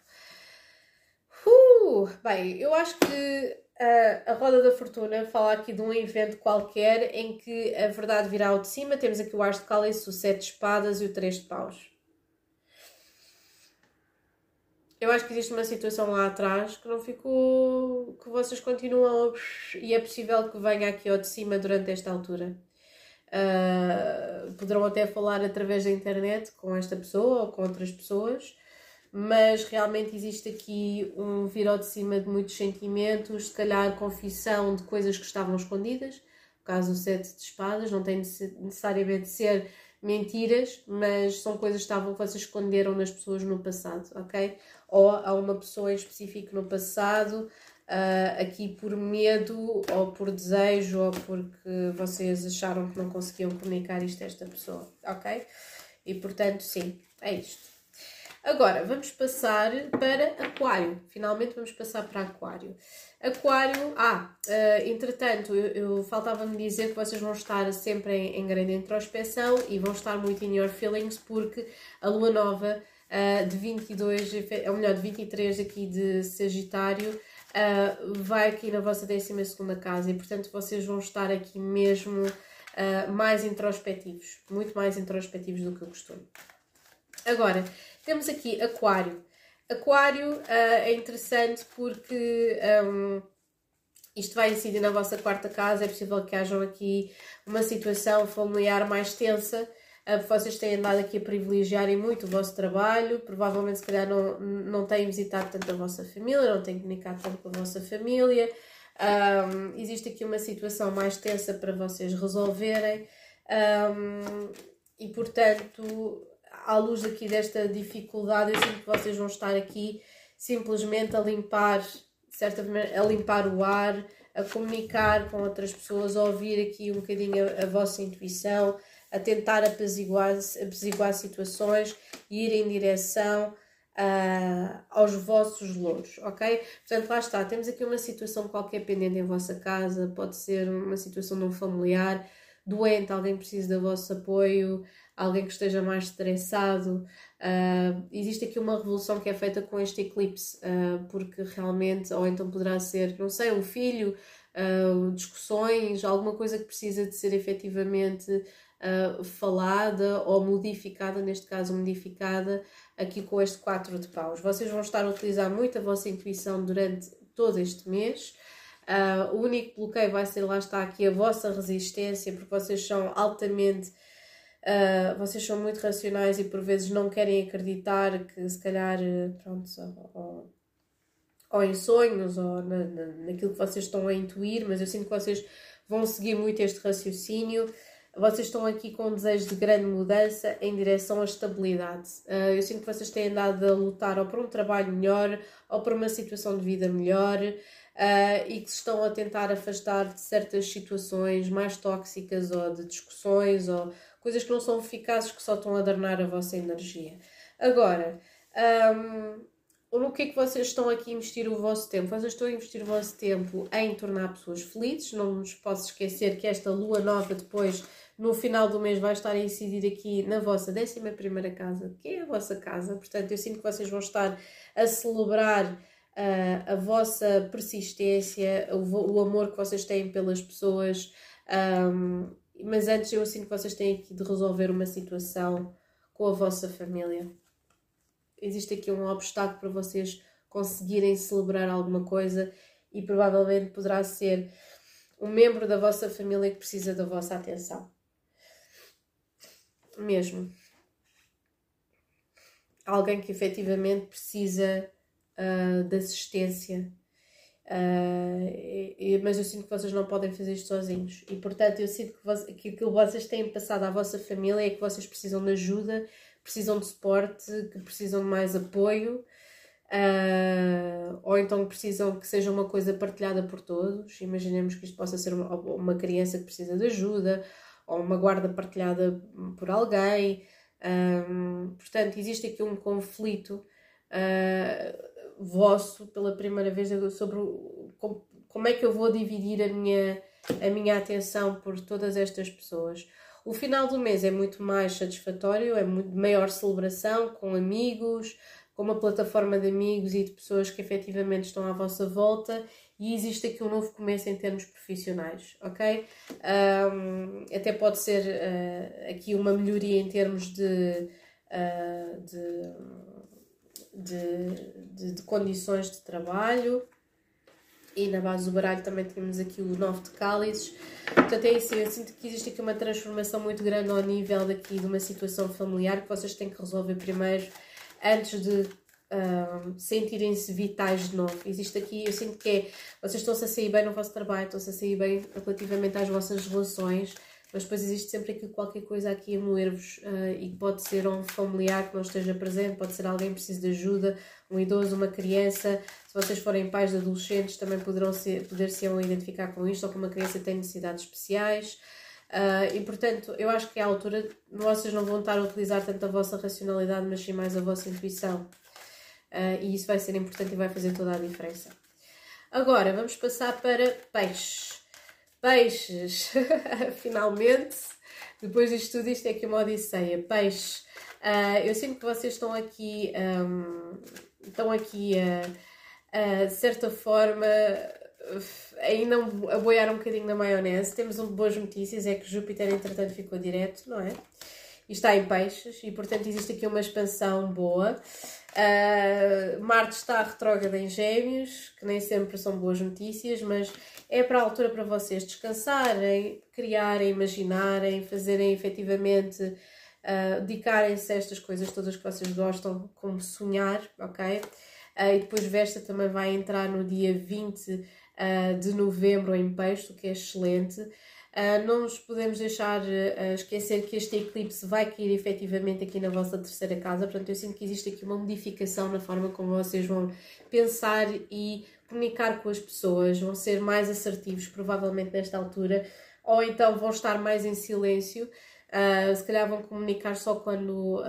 Uh, bem, eu acho que a, a Roda da Fortuna fala aqui de um evento qualquer em que a verdade virá ao de cima. Temos aqui o As de Cálice, o Sete de Espadas e o Três de Paus. Eu acho que existe uma situação lá atrás que não ficou. que vocês continuam e é possível que venha aqui ao de cima durante esta altura. Uh, poderão até falar através da internet com esta pessoa ou com outras pessoas, mas realmente existe aqui um vir ao de cima de muitos sentimentos, se calhar confissão de coisas que estavam escondidas. No caso do sete de espadas, não tem necessariamente de ser mentiras, mas são coisas que estavam que vocês esconderam nas pessoas no passado, ok? Ou a uma pessoa em específico no passado uh, aqui por medo ou por desejo ou porque vocês acharam que não conseguiam comunicar isto a esta pessoa, ok? E portanto, sim, é isto. Agora, vamos passar para Aquário. Finalmente vamos passar para Aquário. Aquário, ah, uh, entretanto, eu, eu faltava-me dizer que vocês vão estar sempre em, em, grande introspeção e vão estar muito in your feelings porque a lua nova uh, de 22, ou melhor, de 23 aqui de Sagitário uh, vai aqui na vossa 12 casa e, portanto, vocês vão estar aqui mesmo uh, mais introspectivos, muito mais introspectivos do que o costume. Agora, temos aqui Aquário. Aquário uh, é interessante porque um, isto vai incidir na vossa quarta casa, é possível que haja aqui uma situação familiar mais tensa vocês têm andado aqui a privilegiarem muito o vosso trabalho, provavelmente se calhar não, não têm visitado tanto a vossa família, não têm comunicado tanto com a vossa família. Um, existe aqui uma situação mais tensa para vocês resolverem um, e portanto à luz aqui desta dificuldade eu sinto que vocês vão estar aqui simplesmente a limpar certa a limpar o ar a comunicar com outras pessoas a ouvir aqui um bocadinho a, a vossa intuição a tentar apaziguar, apaziguar situações e ir em direção uh, aos vossos louros, ok? Portanto, lá está, temos aqui uma situação qualquer pendente em vossa casa, pode ser uma situação de um familiar doente, alguém precisa do vosso apoio, alguém que esteja mais estressado. Uh, existe aqui uma revolução que é feita com este eclipse, uh, porque realmente, ou então poderá ser, não sei, um filho, uh, discussões, alguma coisa que precisa de ser efetivamente uh, falada ou modificada, neste caso modificada, aqui com este 4 de paus. Vocês vão estar a utilizar muito a vossa intuição durante todo este mês. Uh, o único bloqueio vai ser, lá está aqui, a vossa resistência, porque vocês são altamente. Uh, vocês são muito racionais e por vezes não querem acreditar que se calhar, pronto, ou, ou em sonhos ou na, na, naquilo que vocês estão a intuir, mas eu sinto que vocês vão seguir muito este raciocínio. Vocês estão aqui com um desejo de grande mudança em direção à estabilidade. Uh, eu sinto que vocês têm andado a lutar ou por um trabalho melhor ou por uma situação de vida melhor uh, e que se estão a tentar afastar de certas situações mais tóxicas ou de discussões ou coisas que não são eficazes que só estão a danar a vossa energia. Agora, um, no que é que vocês estão aqui a investir o vosso tempo? Vocês estão a investir o vosso tempo em tornar pessoas felizes. Não nos posso esquecer que esta lua nova depois, no final do mês, vai estar a incidir aqui na vossa 11 casa, que é a vossa casa. Portanto, eu sinto que vocês vão estar a celebrar uh, a vossa persistência, o, o, amor que vocês têm pelas pessoas. Um, mas antes, eu sinto que vocês têm aqui de resolver uma situação com a vossa família existe aqui um obstáculo para vocês conseguirem celebrar alguma coisa e provavelmente poderá ser um membro da vossa família que precisa da vossa atenção. Mesmo. Alguém que efetivamente precisa uh, de assistência. Uh, e, mas eu sinto que vocês não podem fazer isto sozinhos. E portanto, eu sinto que, vos, que aquilo que vocês têm passado à vossa família é que vocês precisam de ajuda precisam de suporte, que precisam de mais apoio, uh, ou então precisam que seja uma coisa partilhada por todos. Imaginemos que isto possa ser uma, uma criança que precisa de ajuda, ou uma guarda partilhada por alguém. Um, portanto, existe aqui um conflito uh, vosso pela primeira vez sobre como, como é que eu vou dividir a minha, a minha atenção por todas estas pessoas. O final do mês é muito mais satisfatório, é muito maior celebração com amigos, com uma plataforma de amigos e de pessoas que efetivamente estão à vossa volta e existe aqui um novo começo em termos profissionais, ok? Um, até pode ser uh, aqui uma melhoria em termos de, uh, de, de, de, de, condições de trabalho e na base do baralho também temos aqui o 9 de cálices. Portanto, é isso. Eu sinto que existe aqui uma transformação muito grande ao nível daqui de uma situação familiar que vocês têm que resolver primeiro antes de sentirem-se vitais de novo. Existe aqui, eu sinto que é, vocês estão-se a sair bem no vosso trabalho, estão-se a sair bem relativamente às vossas relações, mas depois existe sempre aqui qualquer coisa aqui a moer-vos uh, e pode ser um familiar que não esteja presente, pode ser alguém que precise de ajuda, um idoso, uma criança. Se vocês forem pais de adolescentes, também poderão ser, poder se identificar com isto ou que uma criança tem necessidades especiais. Uh, e portanto, eu acho que é a altura, vocês não vão estar a utilizar tanto a vossa racionalidade, mas sim mais a vossa intuição. Uh, e isso vai ser importante e vai fazer toda a diferença. Agora, vamos passar para peixes. Peixes, finalmente, depois disto tudo, isto é aqui uma odisseia. Peixes, uh, eu sinto que vocês estão aqui, um, estão aqui a, de certa forma, ainda a boiar um bocadinho na maionese. Temos um, boas notícias, é que Júpiter, entretanto, ficou direto, não é? E está em peixes, e portanto existe aqui uma expansão boa. Uh, Marte está retrógrada em Gêmeos, que nem sempre são boas notícias, mas é para a altura para vocês descansarem, criarem, imaginarem, fazerem efetivamente, uh, dedicarem-se a estas coisas todas que vocês gostam, como sonhar, ok? Uh, e depois Vesta também vai entrar no dia 20 uh, de novembro em Peixe, o que é excelente. Uh, não nos podemos deixar uh, esquecer que este eclipse vai cair efetivamente aqui na vossa terceira casa, portanto, eu sinto que existe aqui uma modificação na forma como vocês vão pensar e comunicar com as pessoas, vão ser mais assertivos, provavelmente nesta altura, ou então vão estar mais em silêncio, uh, se calhar vão comunicar só quando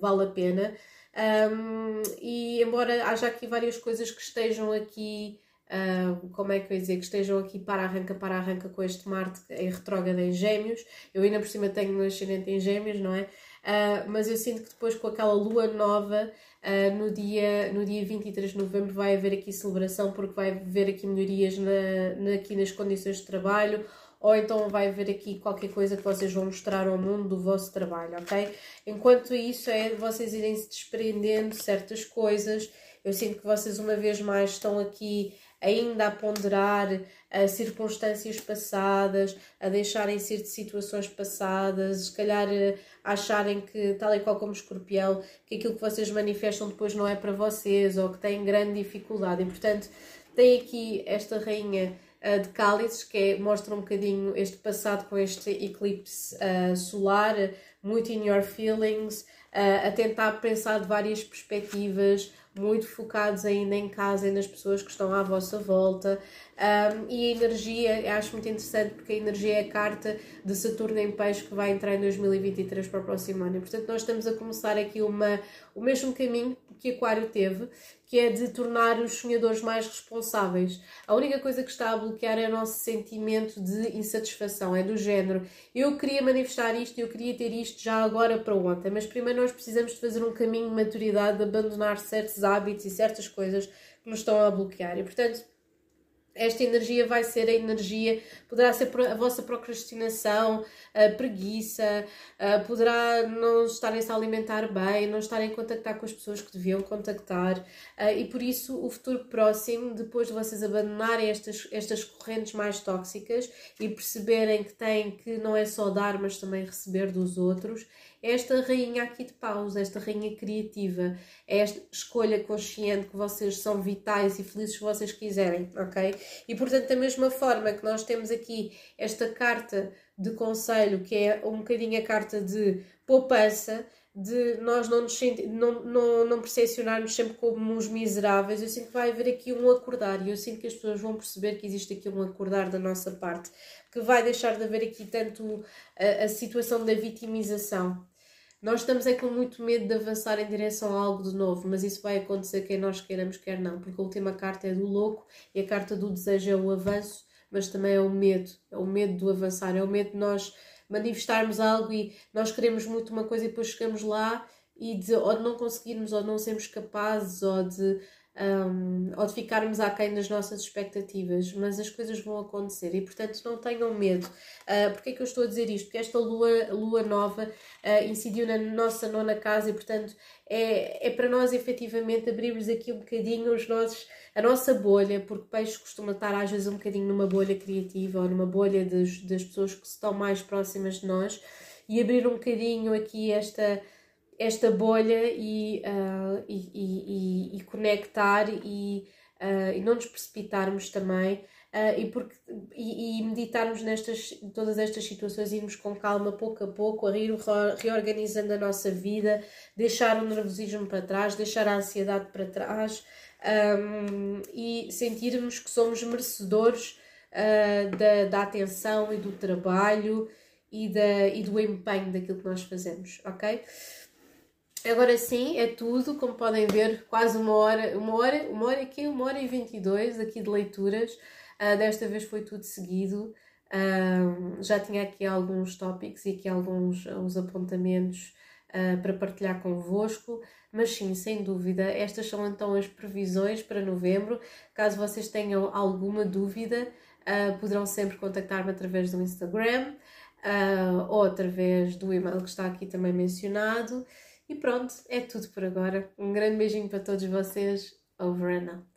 vale a pena. Um, e embora haja aqui várias coisas que estejam aqui Uh, como é que eu ia dizer, que estejam aqui para arranca, para arranca com este Marte em retrógrado em Gêmeos. Eu ainda por cima tenho um ascendente em Gêmeos, não é? Uh, mas eu sinto que depois com aquela lua nova, uh, no, dia, no dia 23 de novembro, vai haver aqui celebração, porque vai haver aqui melhorias na, na, aqui nas condições de trabalho, ou então vai haver aqui qualquer coisa que vocês vão mostrar ao mundo do vosso trabalho, ok? Enquanto isso é vocês irem se desprendendo certas coisas. Eu sinto que vocês uma vez mais estão aqui ainda a ponderar a circunstâncias passadas, a deixarem-se ir de situações passadas, se calhar eh, acharem que, tal e qual como escorpião, que aquilo que vocês manifestam depois não é para vocês ou que têm grande dificuldade. E, portanto, tem aqui esta rainha uh, de cálices que é, mostra um bocadinho este passado com este eclipse uh, solar, muito in your feelings, uh, a tentar pensar de várias perspectivas, muito focados ainda em casa e nas pessoas que estão à vossa volta. Um, e a energia, acho muito interessante porque a energia é a carta de Saturno em Peixe que vai entrar em 2023 para o próximo ano. E, portanto, nós estamos a começar aqui uma, o mesmo caminho que Aquário teve, que é de tornar os sonhadores mais responsáveis. A única coisa que está a bloquear é o nosso sentimento de insatisfação, é do género. Eu queria manifestar isto, eu queria ter isto já agora para ontem, mas primeiro nós precisamos de fazer um caminho de maturidade, de abandonar certos hábitos e certas coisas que nos estão a bloquear. E portanto, esta energia vai ser a energia, poderá ser a vossa procrastinação, a preguiça, poderá não estarem-se a alimentar bem, não estarem a contactar com as pessoas que deviam contactar e por isso o futuro próximo, depois de vocês abandonarem estas, estas correntes mais tóxicas e perceberem que têm que não é só dar, mas também receber dos outros, esta rainha aqui de paus, esta rainha criativa, é esta escolha consciente que vocês são vitais e felizes se vocês quiserem, ok? E portanto, da mesma forma que nós temos aqui esta carta de conselho, que é um bocadinho a carta de poupança, de nós não nos não, não, não percepcionarmos sempre como uns miseráveis, eu sinto que vai haver aqui um acordar e eu sinto que as pessoas vão perceber que existe aqui um acordar da nossa parte, que vai deixar de haver aqui tanto a, a situação da vitimização. Nós estamos é com muito medo de avançar em direção a algo de novo, mas isso vai acontecer quer nós queiramos, quer não, porque a última carta é do louco e a carta do desejo é o avanço, mas também é o medo, é o medo do avançar, é o medo de nós manifestarmos algo e nós queremos muito uma coisa e depois chegamos lá e de, ou de não conseguirmos, ou de não sermos capazes, ou de um, ou de ficarmos aquém das nossas expectativas, mas as coisas vão acontecer e, portanto, não tenham medo. Uh, Porquê é que eu estou a dizer isto? Porque esta lua, lua nova uh, incidiu na nossa nona casa e, portanto, é, é para nós efetivamente abrirmos aqui um bocadinho os nossos, a nossa bolha, porque peixe costuma estar às vezes um bocadinho numa bolha criativa ou numa bolha das, das pessoas que estão mais próximas de nós e abrir um bocadinho aqui esta esta bolha e, uh, e, e, e, conectar e, uh, e não nos precipitarmos também uh, e, porque, e, meditarmos nestas todas estas situações, irmos com calma pouco a pouco, a ir reorganizando a nossa vida, deixar o nervosismo para trás, deixar a ansiedade para trás um, e sentirmos que somos merecedores da, da atenção e do trabalho e, da, e do empenho daquilo que nós fazemos, ok? Agora sim, é tudo, como podem ver, quase uma hora, uma hora, uma hora aqui, uma hora e 22 aqui de leituras. Uh, desta vez foi tudo seguido. Uh, já tinha aqui alguns tópicos e aqui alguns uns apontamentos uh, para partilhar convosco, mas sim, sem dúvida, estas são então as previsões para novembro. Caso vocês tenham alguma dúvida, poderão sempre contactar-me através do Instagram ou através do e-mail que está aqui também mencionado. E pronto, é tudo por agora. Um grande beijinho para todos vocês. Over and out.